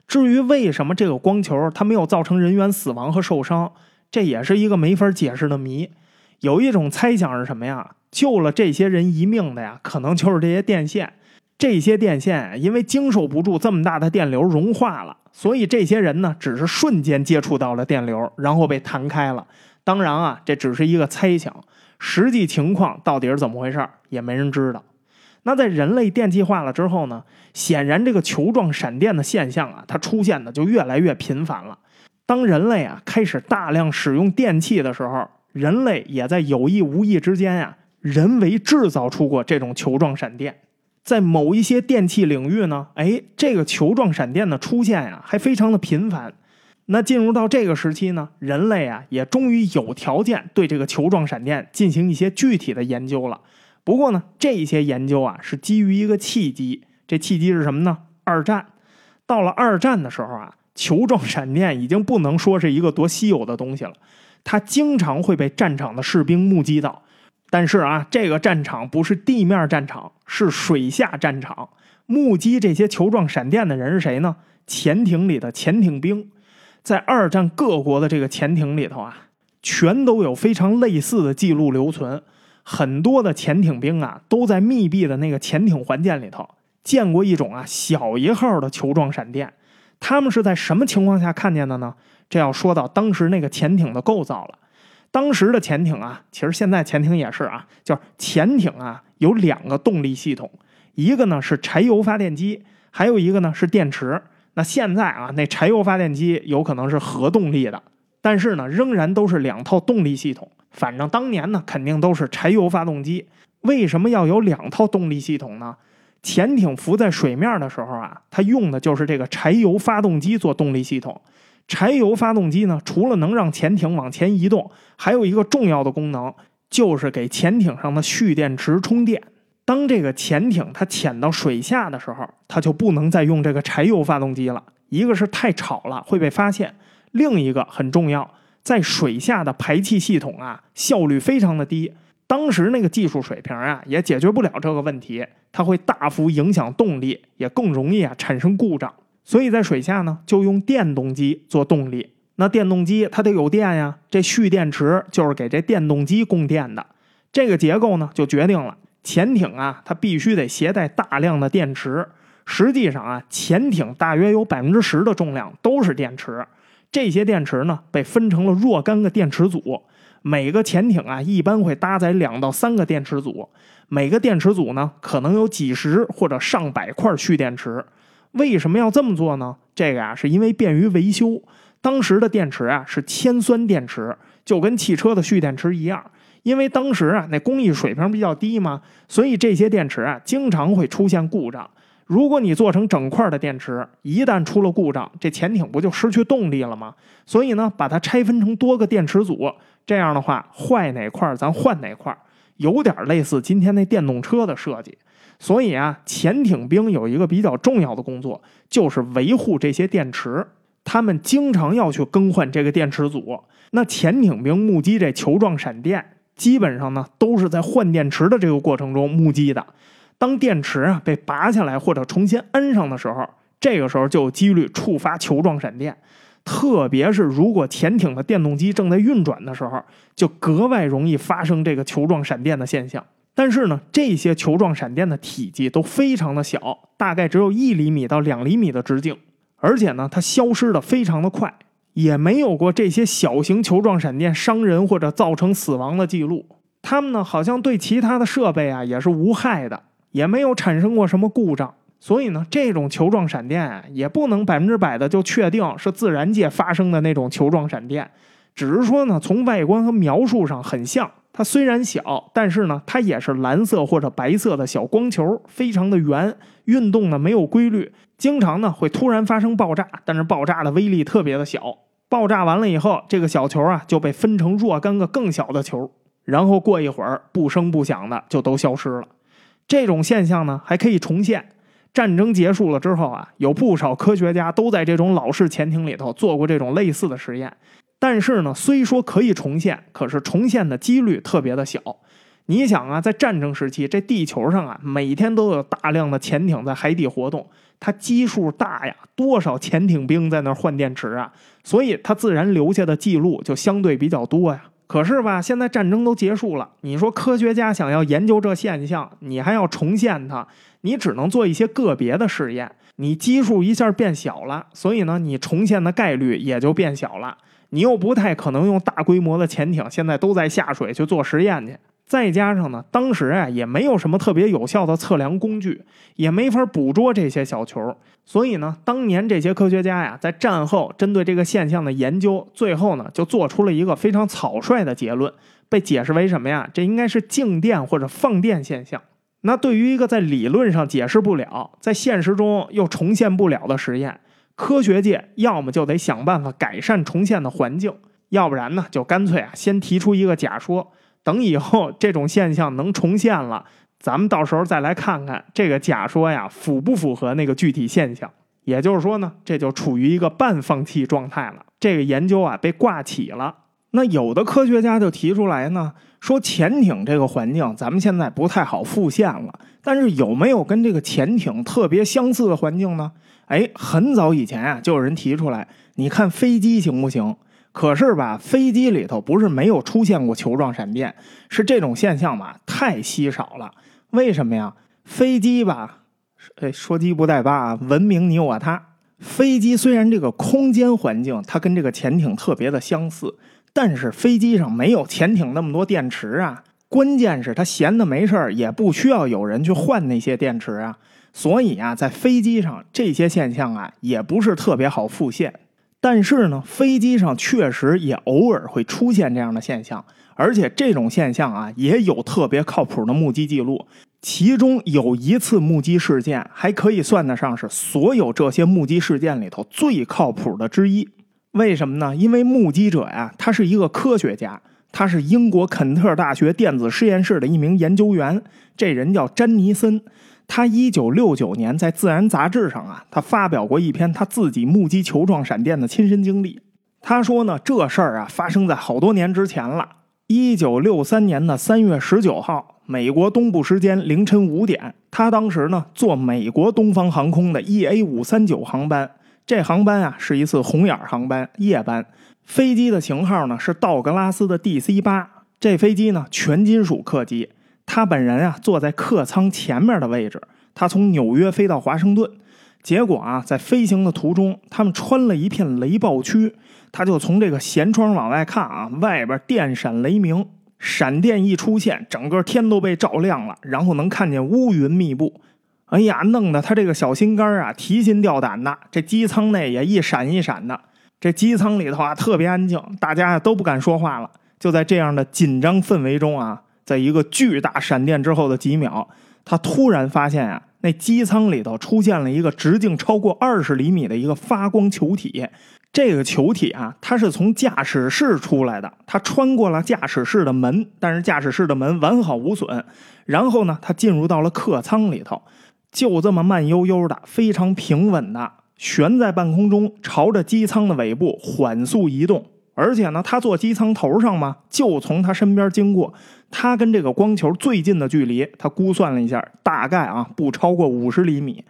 至于为什么这个光球它没有造成人员死亡和受伤，这也是一个没法解释的谜。有一种猜想是什么呀？救了这些人一命的呀，可能就是这些电线。这些电线因为经受不住这么大的电流融化了，所以这些人呢，只是瞬间接触到了电流，然后被弹开了。当然啊，这只是一个猜想，实际情况到底是怎么回事也没人知道。那在人类电气化了之后呢？显然这个球状闪电的现象啊，它出现的就越来越频繁了。当人类啊开始大量使用电器的时候。人类也在有意无意之间呀，人为制造出过这种球状闪电。在某一些电器领域呢，哎，这个球状闪电的出现呀，还非常的频繁。那进入到这个时期呢，人类啊，也终于有条件对这个球状闪电进行一些具体的研究了。不过呢，这些研究啊，是基于一个契机。这契机是什么呢？二战。到了二战的时候啊，球状闪电已经不能说是一个多稀有的东西了。它经常会被战场的士兵目击到，但是啊，这个战场不是地面战场，是水下战场。目击这些球状闪电的人是谁呢？潜艇里的潜艇兵，在二战各国的这个潜艇里头啊，全都有非常类似的记录留存。很多的潜艇兵啊，都在密闭的那个潜艇环境里头见过一种啊小一号的球状闪电。他们是在什么情况下看见的呢？这要说到当时那个潜艇的构造了。当时的潜艇啊，其实现在潜艇也是啊，就是潜艇啊有两个动力系统，一个呢是柴油发电机，还有一个呢是电池。那现在啊，那柴油发电机有可能是核动力的，但是呢，仍然都是两套动力系统。反正当年呢，肯定都是柴油发动机。为什么要有两套动力系统呢？潜艇浮在水面的时候啊，它用的就是这个柴油发动机做动力系统。柴油发动机呢，除了能让潜艇往前移动，还有一个重要的功能，就是给潜艇上的蓄电池充电。当这个潜艇它潜到水下的时候，它就不能再用这个柴油发动机了。一个是太吵了会被发现，另一个很重要，在水下的排气系统啊效率非常的低。当时那个技术水平啊也解决不了这个问题，它会大幅影响动力，也更容易啊产生故障。所以在水下呢，就用电动机做动力。那电动机它得有电呀，这蓄电池就是给这电动机供电的。这个结构呢，就决定了潜艇啊，它必须得携带大量的电池。实际上啊，潜艇大约有百分之十的重量都是电池。这些电池呢，被分成了若干个电池组。每个潜艇啊，一般会搭载两到三个电池组。每个电池组呢，可能有几十或者上百块蓄电池。为什么要这么做呢？这个呀，是因为便于维修。当时的电池啊是铅酸电池，就跟汽车的蓄电池一样。因为当时啊那工艺水平比较低嘛，所以这些电池啊经常会出现故障。如果你做成整块的电池，一旦出了故障，这潜艇不就失去动力了吗？所以呢，把它拆分成多个电池组，这样的话，坏哪块咱换哪块，有点类似今天那电动车的设计。所以啊，潜艇兵有一个比较重要的工作，就是维护这些电池。他们经常要去更换这个电池组。那潜艇兵目击这球状闪电，基本上呢都是在换电池的这个过程中目击的。当电池啊被拔下来或者重新安上的时候，这个时候就有几率触发球状闪电。特别是如果潜艇的电动机正在运转的时候，就格外容易发生这个球状闪电的现象。但是呢，这些球状闪电的体积都非常的小，大概只有一厘米到两厘米的直径，而且呢，它消失的非常的快，也没有过这些小型球状闪电伤人或者造成死亡的记录。它们呢，好像对其他的设备啊也是无害的，也没有产生过什么故障。所以呢，这种球状闪电啊，也不能百分之百的就确定是自然界发生的那种球状闪电，只是说呢，从外观和描述上很像。它虽然小，但是呢，它也是蓝色或者白色的小光球，非常的圆，运动呢没有规律，经常呢会突然发生爆炸，但是爆炸的威力特别的小。爆炸完了以后，这个小球啊就被分成若干个更小的球，然后过一会儿不声不响的就都消失了。这种现象呢还可以重现。战争结束了之后啊，有不少科学家都在这种老式潜艇里头做过这种类似的实验。但是呢，虽说可以重现，可是重现的几率特别的小。你想啊，在战争时期，这地球上啊，每天都有大量的潜艇在海底活动，它基数大呀，多少潜艇兵在那换电池啊，所以它自然留下的记录就相对比较多呀。可是吧，现在战争都结束了，你说科学家想要研究这现象，你还要重现它，你只能做一些个别的试验，你基数一下变小了，所以呢，你重现的概率也就变小了。你又不太可能用大规模的潜艇，现在都在下水去做实验去。再加上呢，当时啊也没有什么特别有效的测量工具，也没法捕捉这些小球。所以呢，当年这些科学家呀，在战后针对这个现象的研究，最后呢就做出了一个非常草率的结论，被解释为什么呀？这应该是静电或者放电现象。那对于一个在理论上解释不了，在现实中又重现不了的实验。科学界要么就得想办法改善重现的环境，要不然呢，就干脆啊，先提出一个假说，等以后这种现象能重现了，咱们到时候再来看看这个假说呀符不符合那个具体现象。也就是说呢，这就处于一个半放弃状态了。这个研究啊被挂起了。那有的科学家就提出来呢，说潜艇这个环境咱们现在不太好复现了，但是有没有跟这个潜艇特别相似的环境呢？哎，很早以前啊，就有人提出来，你看飞机行不行？可是吧，飞机里头不是没有出现过球状闪电，是这种现象吧，太稀少了。为什么呀？飞机吧，哎，说鸡不带八啊，文明你我他。飞机虽然这个空间环境它跟这个潜艇特别的相似，但是飞机上没有潜艇那么多电池啊。关键是它闲的没事儿，也不需要有人去换那些电池啊。所以啊，在飞机上这些现象啊，也不是特别好复现。但是呢，飞机上确实也偶尔会出现这样的现象，而且这种现象啊，也有特别靠谱的目击记录。其中有一次目击事件，还可以算得上是所有这些目击事件里头最靠谱的之一。为什么呢？因为目击者呀，他是一个科学家，他是英国肯特大学电子实验室的一名研究员，这人叫詹尼森。他一九六九年在《自然》杂志上啊，他发表过一篇他自己目击球状闪电的亲身经历。他说呢，这事儿啊发生在好多年之前了。一九六三年的三月十九号，美国东部时间凌晨五点，他当时呢坐美国东方航空的 EA 五三九航班。这航班啊是一次红眼航班，夜班。飞机的型号呢是道格拉斯的 DC 八。这飞机呢全金属客机。他本人啊，坐在客舱前面的位置。他从纽约飞到华盛顿，结果啊，在飞行的途中，他们穿了一片雷暴区。他就从这个舷窗往外看啊，外边电闪雷鸣，闪电一出现，整个天都被照亮了，然后能看见乌云密布。哎呀，弄得他这个小心肝啊提心吊胆的。这机舱内也一闪一闪的，这机舱里头啊特别安静，大家都不敢说话了。就在这样的紧张氛围中啊。在一个巨大闪电之后的几秒，他突然发现啊，那机舱里头出现了一个直径超过二十厘米的一个发光球体。这个球体啊，它是从驾驶室出来的，它穿过了驾驶室的门，但是驾驶室的门完好无损。然后呢，它进入到了客舱里头，就这么慢悠悠的、非常平稳的悬在半空中，朝着机舱的尾部缓速移动。而且呢，他坐机舱头上嘛，就从他身边经过。他跟这个光球最近的距离，他估算了一下，大概啊不超过五十厘米。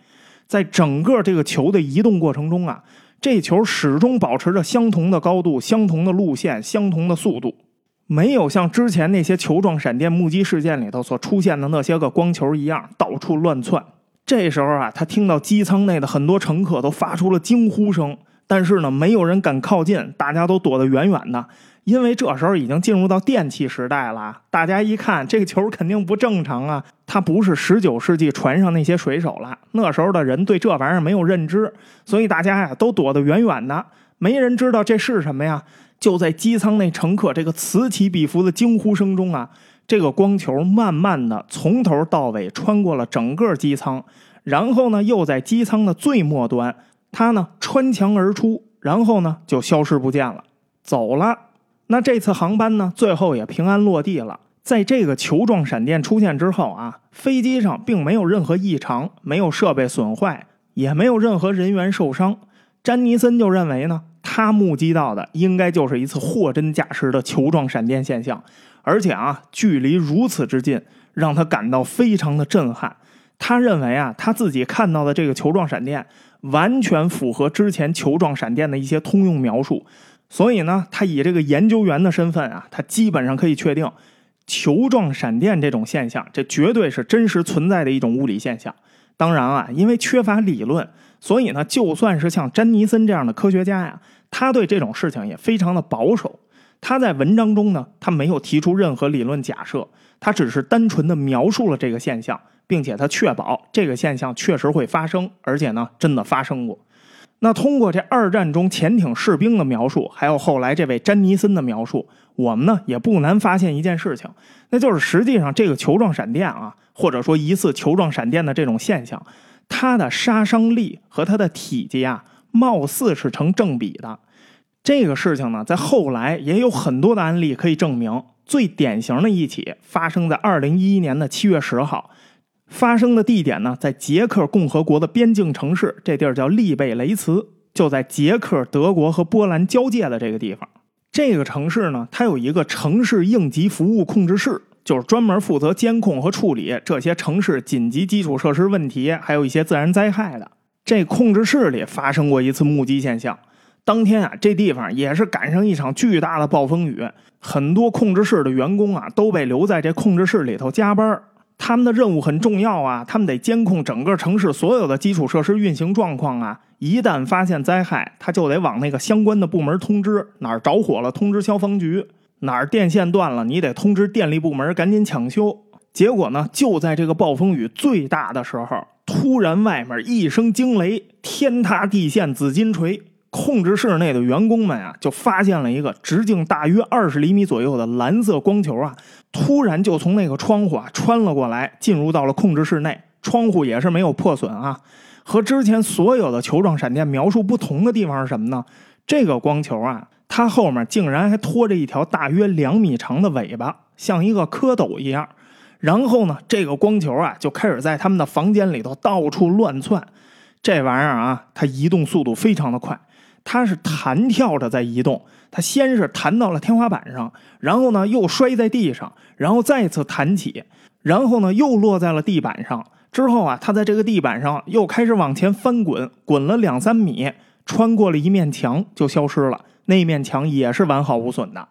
在整个这个球的移动过程中啊，这球始终保持着相同的高度、相同的路线、相同的速度，没有像之前那些球状闪电目击事件里头所出现的那些个光球一样到处乱窜。这时候啊，他听到机舱内的很多乘客都发出了惊呼声，但是呢，没有人敢靠近，大家都躲得远远的，因为这时候已经进入到电气时代了。大家一看这个球肯定不正常啊，它不是十九世纪船上那些水手了，那时候的人对这玩意儿没有认知，所以大家呀都躲得远远的，没人知道这是什么呀。就在机舱内乘客这个此起彼伏的惊呼声中啊。这个光球慢慢的从头到尾穿过了整个机舱，然后呢，又在机舱的最末端，他呢穿墙而出，然后呢就消失不见了，走了。那这次航班呢，最后也平安落地了。在这个球状闪电出现之后啊，飞机上并没有任何异常，没有设备损坏，也没有任何人员受伤。詹尼森就认为呢，他目击到的应该就是一次货真价实的球状闪电现象。而且啊，距离如此之近，让他感到非常的震撼。他认为啊，他自己看到的这个球状闪电，完全符合之前球状闪电的一些通用描述。所以呢，他以这个研究员的身份啊，他基本上可以确定，球状闪电这种现象，这绝对是真实存在的一种物理现象。当然啊，因为缺乏理论，所以呢，就算是像詹尼森这样的科学家呀，他对这种事情也非常的保守。他在文章中呢，他没有提出任何理论假设，他只是单纯的描述了这个现象，并且他确保这个现象确实会发生，而且呢，真的发生过。那通过这二战中潜艇士兵的描述，还有后来这位詹尼森的描述，我们呢也不难发现一件事情，那就是实际上这个球状闪电啊，或者说疑似球状闪电的这种现象，它的杀伤力和它的体积啊，貌似是成正比的。这个事情呢，在后来也有很多的案例可以证明。最典型的一起发生在二零一一年的七月十号，发生的地点呢，在捷克共和国的边境城市，这地儿叫利贝雷茨，就在捷克、德国和波兰交界的这个地方。这个城市呢，它有一个城市应急服务控制室，就是专门负责监控和处理这些城市紧急基础设施问题，还有一些自然灾害的。这控制室里发生过一次目击现象。当天啊，这地方也是赶上一场巨大的暴风雨，很多控制室的员工啊都被留在这控制室里头加班。他们的任务很重要啊，他们得监控整个城市所有的基础设施运行状况啊。一旦发现灾害，他就得往那个相关的部门通知，哪儿着火了通知消防局，哪儿电线断了你得通知电力部门赶紧抢修。结果呢，就在这个暴风雨最大的时候，突然外面一声惊雷，天塌地陷紫金锤。控制室内的员工们啊，就发现了一个直径大约二十厘米左右的蓝色光球啊，突然就从那个窗户啊穿了过来，进入到了控制室内。窗户也是没有破损啊。和之前所有的球状闪电描述不同的地方是什么呢？这个光球啊，它后面竟然还拖着一条大约两米长的尾巴，像一个蝌蚪一样。然后呢，这个光球啊就开始在他们的房间里头到处乱窜。这玩意儿啊，它移动速度非常的快。它是弹跳着在移动，它先是弹到了天花板上，然后呢又摔在地上，然后再次弹起，然后呢又落在了地板上。之后啊，它在这个地板上又开始往前翻滚，滚了两三米，穿过了一面墙就消失了。那面墙也是完好无损的。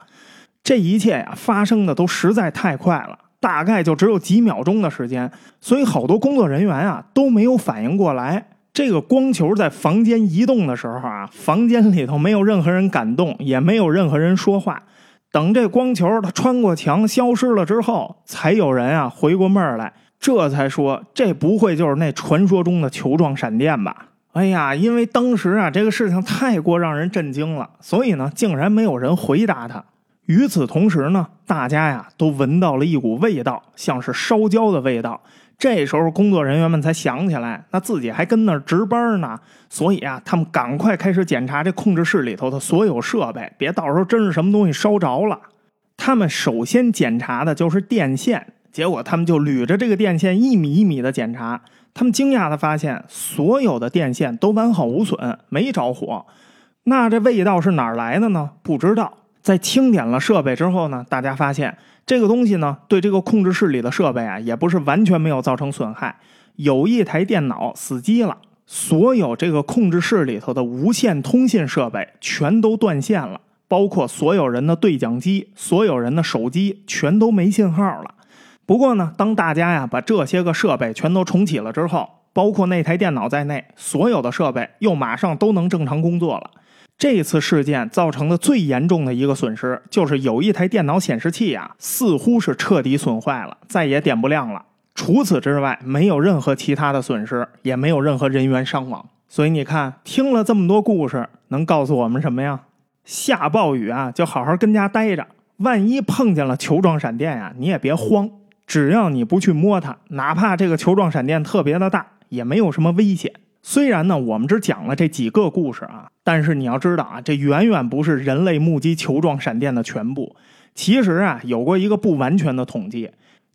这一切呀，发生的都实在太快了，大概就只有几秒钟的时间，所以好多工作人员啊都没有反应过来。这个光球在房间移动的时候啊，房间里头没有任何人敢动，也没有任何人说话。等这光球它穿过墙消失了之后，才有人啊回过味儿来，这才说这不会就是那传说中的球状闪电吧？哎呀，因为当时啊这个事情太过让人震惊了，所以呢竟然没有人回答他。与此同时呢，大家呀都闻到了一股味道，像是烧焦的味道。这时候，工作人员们才想起来，那自己还跟那儿值班呢。所以啊，他们赶快开始检查这控制室里头的所有设备，别到时候真是什么东西烧着了。他们首先检查的就是电线，结果他们就捋着这个电线一米一米的检查。他们惊讶的发现，所有的电线都完好无损，没着火。那这味道是哪儿来的呢？不知道。在清点了设备之后呢，大家发现这个东西呢，对这个控制室里的设备啊，也不是完全没有造成损害。有一台电脑死机了，所有这个控制室里头的无线通信设备全都断线了，包括所有人的对讲机、所有人的手机全都没信号了。不过呢，当大家呀把这些个设备全都重启了之后，包括那台电脑在内，所有的设备又马上都能正常工作了。这次事件造成的最严重的一个损失，就是有一台电脑显示器啊，似乎是彻底损坏了，再也点不亮了。除此之外，没有任何其他的损失，也没有任何人员伤亡。所以你看，听了这么多故事，能告诉我们什么呀？下暴雨啊，就好好跟家待着。万一碰见了球状闪电呀，你也别慌，只要你不去摸它，哪怕这个球状闪电特别的大，也没有什么危险。虽然呢，我们只讲了这几个故事啊，但是你要知道啊，这远远不是人类目击球状闪电的全部。其实啊，有过一个不完全的统计，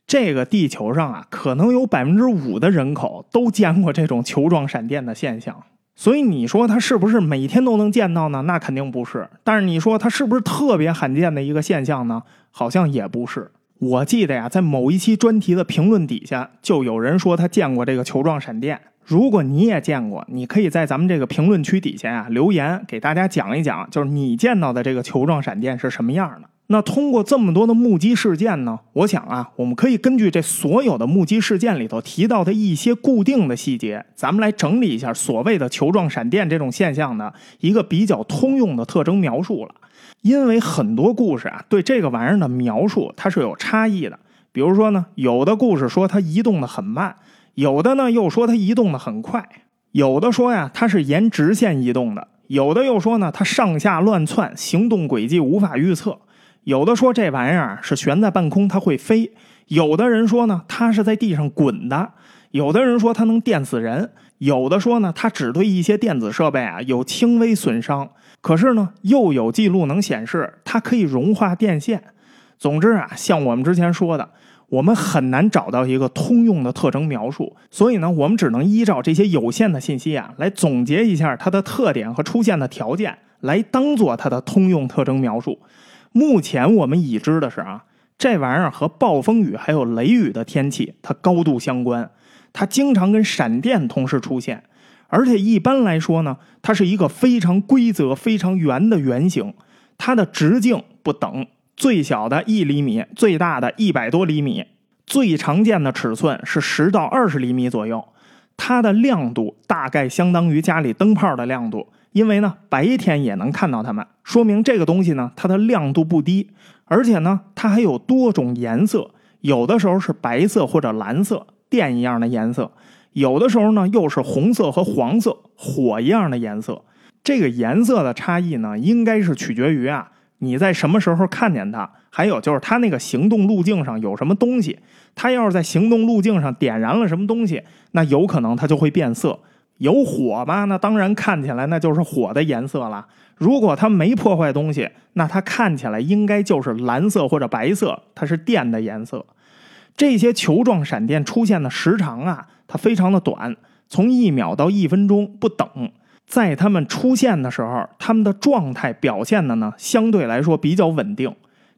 这个地球上啊，可能有百分之五的人口都见过这种球状闪电的现象。所以你说它是不是每天都能见到呢？那肯定不是。但是你说它是不是特别罕见的一个现象呢？好像也不是。我记得呀，在某一期专题的评论底下，就有人说他见过这个球状闪电。如果你也见过，你可以在咱们这个评论区底下啊留言，给大家讲一讲，就是你见到的这个球状闪电是什么样的。那通过这么多的目击事件呢，我想啊，我们可以根据这所有的目击事件里头提到的一些固定的细节，咱们来整理一下所谓的球状闪电这种现象的一个比较通用的特征描述了。因为很多故事啊，对这个玩意儿的描述它是有差异的。比如说呢，有的故事说它移动的很慢。有的呢又说它移动的很快，有的说呀它是沿直线移动的，有的又说呢它上下乱窜，行动轨迹无法预测，有的说这玩意儿是悬在半空它会飞，有的人说呢它是在地上滚的，有的人说它能电死人，有的说呢它只对一些电子设备啊有轻微损伤，可是呢又有记录能显示它可以融化电线。总之啊，像我们之前说的。我们很难找到一个通用的特征描述，所以呢，我们只能依照这些有限的信息啊，来总结一下它的特点和出现的条件，来当做它的通用特征描述。目前我们已知的是啊，这玩意儿和暴风雨还有雷雨的天气它高度相关，它经常跟闪电同时出现，而且一般来说呢，它是一个非常规则、非常圆的圆形，它的直径不等。最小的一厘米，最大的一百多厘米，最常见的尺寸是十到二十厘米左右。它的亮度大概相当于家里灯泡的亮度，因为呢白天也能看到它们，说明这个东西呢它的亮度不低，而且呢它还有多种颜色，有的时候是白色或者蓝色，电一样的颜色；有的时候呢又是红色和黄色，火一样的颜色。这个颜色的差异呢，应该是取决于啊。你在什么时候看见它？还有就是它那个行动路径上有什么东西？它要是在行动路径上点燃了什么东西，那有可能它就会变色。有火吧？那当然看起来那就是火的颜色了。如果它没破坏东西，那它看起来应该就是蓝色或者白色，它是电的颜色。这些球状闪电出现的时长啊，它非常的短，从一秒到一分钟不等。在它们出现的时候，它们的状态表现的呢，相对来说比较稳定。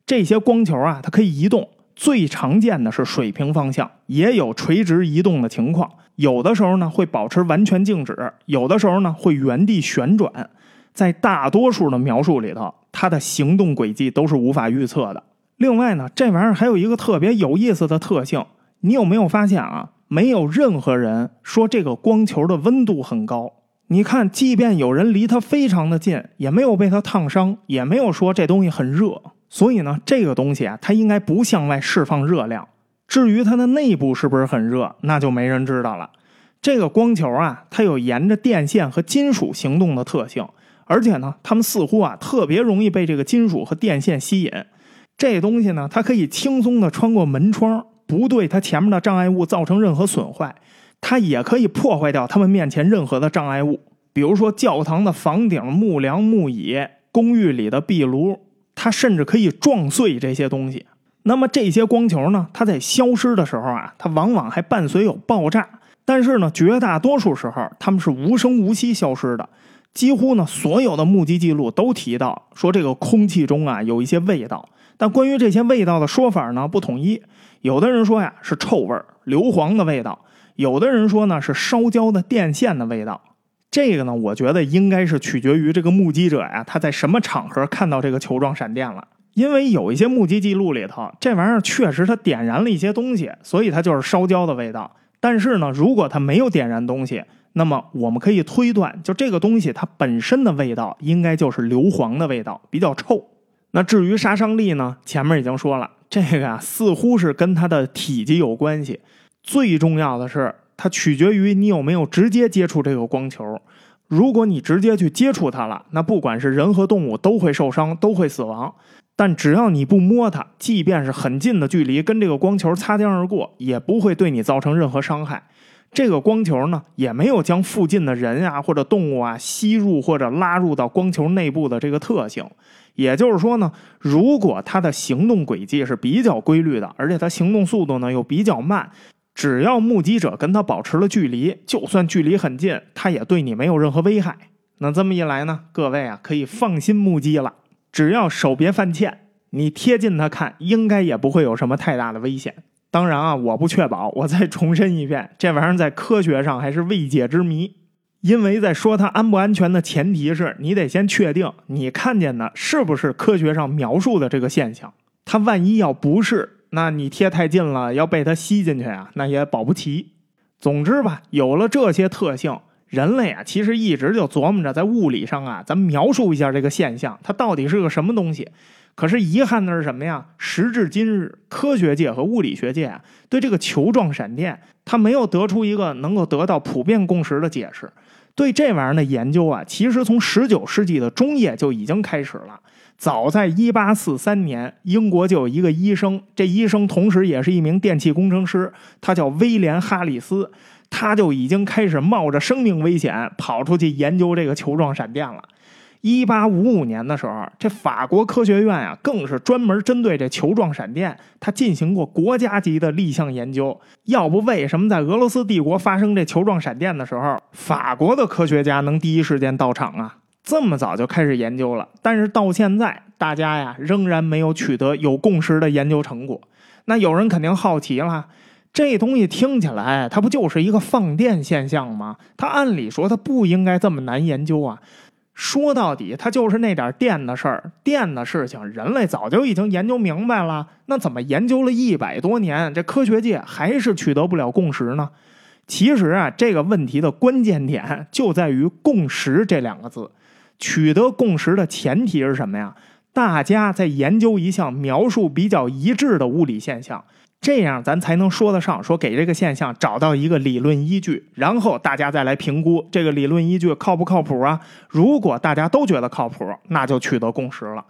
这些光球啊，它可以移动，最常见的是水平方向，也有垂直移动的情况。有的时候呢，会保持完全静止；有的时候呢，会原地旋转。在大多数的描述里头，它的行动轨迹都是无法预测的。另外呢，这玩意儿还有一个特别有意思的特性，你有没有发现啊？没有任何人说这个光球的温度很高。你看，即便有人离它非常的近，也没有被它烫伤，也没有说这东西很热。所以呢，这个东西啊，它应该不向外释放热量。至于它的内部是不是很热，那就没人知道了。这个光球啊，它有沿着电线和金属行动的特性，而且呢，它们似乎啊特别容易被这个金属和电线吸引。这东西呢，它可以轻松的穿过门窗，不对它前面的障碍物造成任何损坏。它也可以破坏掉他们面前任何的障碍物，比如说教堂的房顶、木梁、木椅、公寓里的壁炉，它甚至可以撞碎这些东西。那么这些光球呢？它在消失的时候啊，它往往还伴随有爆炸。但是呢，绝大多数时候它们是无声无息消失的。几乎呢所有的目击记录都提到说这个空气中啊有一些味道，但关于这些味道的说法呢不统一。有的人说呀是臭味硫磺的味道；有的人说呢是烧焦的电线的味道。这个呢，我觉得应该是取决于这个目击者呀，他在什么场合看到这个球状闪电了。因为有一些目击记录里头，这玩意儿确实它点燃了一些东西，所以它就是烧焦的味道。但是呢，如果它没有点燃东西，那么我们可以推断，就这个东西它本身的味道应该就是硫磺的味道，比较臭。那至于杀伤力呢，前面已经说了，这个啊似乎是跟它的体积有关系。最重要的是。它取决于你有没有直接接触这个光球。如果你直接去接触它了，那不管是人和动物都会受伤，都会死亡。但只要你不摸它，即便是很近的距离跟这个光球擦肩而过，也不会对你造成任何伤害。这个光球呢，也没有将附近的人啊或者动物啊吸入或者拉入到光球内部的这个特性。也就是说呢，如果它的行动轨迹是比较规律的，而且它行动速度呢又比较慢。只要目击者跟他保持了距离，就算距离很近，他也对你没有任何危害。那这么一来呢，各位啊可以放心目击了。只要手别犯欠，你贴近他看，应该也不会有什么太大的危险。当然啊，我不确保。我再重申一遍，这玩意儿在科学上还是未解之谜。因为在说它安不安全的前提是你得先确定你看见的是不是科学上描述的这个现象。它万一要不是。那你贴太近了，要被它吸进去啊，那也保不齐。总之吧，有了这些特性，人类啊，其实一直就琢磨着在物理上啊，咱描述一下这个现象，它到底是个什么东西。可是遗憾的是什么呀？时至今日，科学界和物理学界啊，对这个球状闪电，它没有得出一个能够得到普遍共识的解释。对这玩意儿的研究啊，其实从十九世纪的中叶就已经开始了。早在一八四三年，英国就有一个医生，这医生同时也是一名电气工程师，他叫威廉·哈里斯，他就已经开始冒着生命危险跑出去研究这个球状闪电了。一八五五年的时候，这法国科学院啊，更是专门针对这球状闪电，它进行过国家级的立项研究。要不为什么在俄罗斯帝国发生这球状闪电的时候，法国的科学家能第一时间到场啊？这么早就开始研究了，但是到现在，大家呀仍然没有取得有共识的研究成果。那有人肯定好奇了，这东西听起来它不就是一个放电现象吗？它按理说它不应该这么难研究啊。说到底，它就是那点电的事儿，电的事情，人类早就已经研究明白了。那怎么研究了一百多年，这科学界还是取得不了共识呢？其实啊，这个问题的关键点就在于“共识”这两个字。取得共识的前提是什么呀？大家在研究一项描述比较一致的物理现象，这样咱才能说得上说给这个现象找到一个理论依据，然后大家再来评估这个理论依据靠不靠谱啊？如果大家都觉得靠谱，那就取得共识了。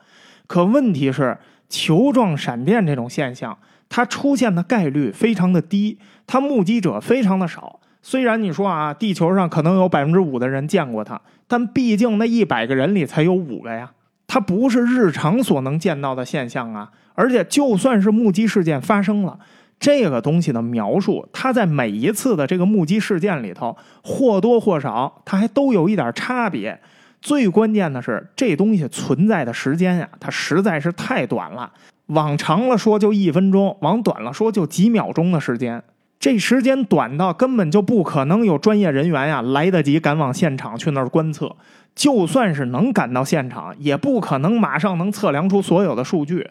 可问题是，球状闪电这种现象，它出现的概率非常的低，它目击者非常的少。虽然你说啊，地球上可能有百分之五的人见过它，但毕竟那一百个人里才有五个呀，它不是日常所能见到的现象啊。而且就算是目击事件发生了，这个东西的描述，它在每一次的这个目击事件里头或多或少，它还都有一点差别。最关键的是，这东西存在的时间呀，它实在是太短了。往长了说就一分钟，往短了说就几秒钟的时间。这时间短到根本就不可能有专业人员呀来得及赶往现场去那儿观测，就算是能赶到现场，也不可能马上能测量出所有的数据。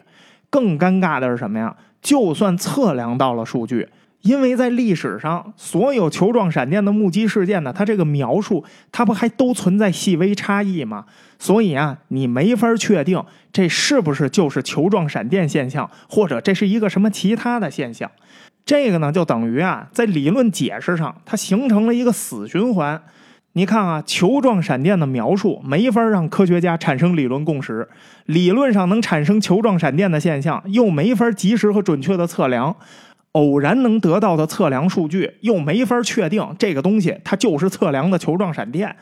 更尴尬的是什么呀？就算测量到了数据，因为在历史上所有球状闪电的目击事件呢，它这个描述它不还都存在细微差异吗？所以啊，你没法确定这是不是就是球状闪电现象，或者这是一个什么其他的现象。这个呢，就等于啊，在理论解释上，它形成了一个死循环。你看啊，球状闪电的描述没法让科学家产生理论共识，理论上能产生球状闪电的现象又没法及时和准确的测量，偶然能得到的测量数据又没法确定这个东西它就是测量的球状闪电。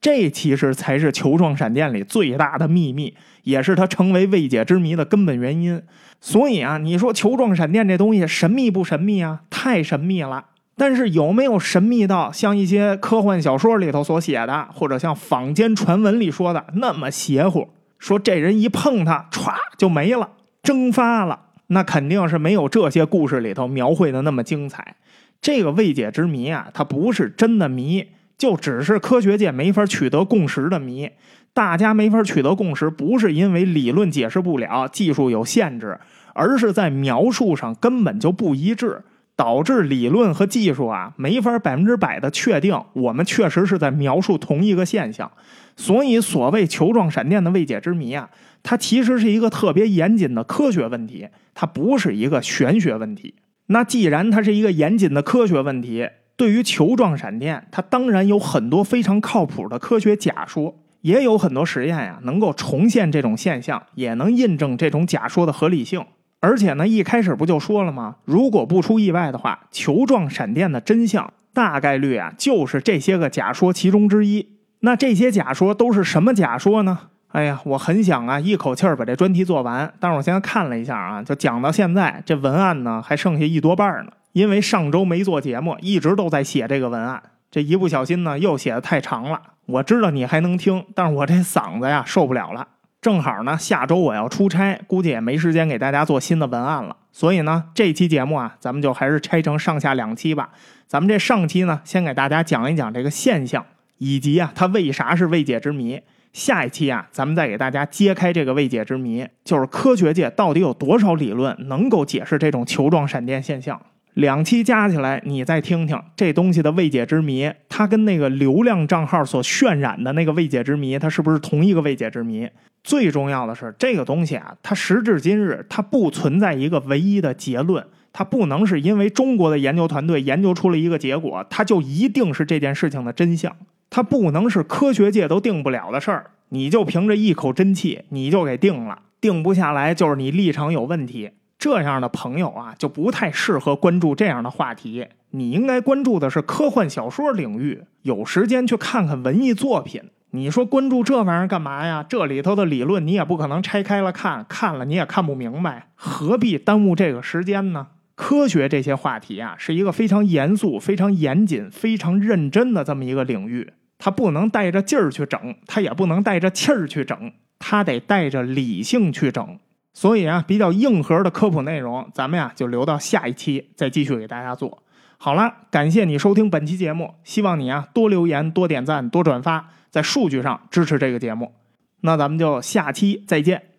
这其实才是球状闪电里最大的秘密，也是它成为未解之谜的根本原因。所以啊，你说球状闪电这东西神秘不神秘啊？太神秘了。但是有没有神秘到像一些科幻小说里头所写的，或者像坊间传闻里说的那么邪乎？说这人一碰他，歘就没了，蒸发了。那肯定是没有这些故事里头描绘的那么精彩。这个未解之谜啊，它不是真的谜，就只是科学界没法取得共识的谜。大家没法取得共识，不是因为理论解释不了、技术有限制，而是在描述上根本就不一致。导致理论和技术啊没法百分之百的确定，我们确实是在描述同一个现象。所以，所谓球状闪电的未解之谜啊，它其实是一个特别严谨的科学问题，它不是一个玄学问题。那既然它是一个严谨的科学问题，对于球状闪电，它当然有很多非常靠谱的科学假说，也有很多实验呀能够重现这种现象，也能印证这种假说的合理性。而且呢，一开始不就说了吗？如果不出意外的话，球状闪电的真相大概率啊，就是这些个假说其中之一。那这些假说都是什么假说呢？哎呀，我很想啊，一口气儿把这专题做完。但是我现在看了一下啊，就讲到现在，这文案呢还剩下一多半呢。因为上周没做节目，一直都在写这个文案，这一不小心呢又写的太长了。我知道你还能听，但是我这嗓子呀受不了了。正好呢，下周我要出差，估计也没时间给大家做新的文案了。所以呢，这期节目啊，咱们就还是拆成上下两期吧。咱们这上期呢，先给大家讲一讲这个现象，以及啊，它为啥是未解之谜。下一期啊，咱们再给大家揭开这个未解之谜，就是科学界到底有多少理论能够解释这种球状闪电现象。两期加起来，你再听听这东西的未解之谜，它跟那个流量账号所渲染的那个未解之谜，它是不是同一个未解之谜？最重要的是，这个东西啊，它时至今日，它不存在一个唯一的结论，它不能是因为中国的研究团队研究出了一个结果，它就一定是这件事情的真相，它不能是科学界都定不了的事儿，你就凭着一口真气，你就给定了，定不下来就是你立场有问题。这样的朋友啊，就不太适合关注这样的话题。你应该关注的是科幻小说领域，有时间去看看文艺作品。你说关注这玩意儿干嘛呀？这里头的理论你也不可能拆开了看，看了你也看不明白，何必耽误这个时间呢？科学这些话题啊，是一个非常严肃、非常严谨、非常认真的这么一个领域，它不能带着劲儿去整，它也不能带着气儿去整，它得带着理性去整。所以啊，比较硬核的科普内容，咱们呀就留到下一期再继续给大家做。好了，感谢你收听本期节目，希望你啊多留言、多点赞、多转发，在数据上支持这个节目。那咱们就下期再见。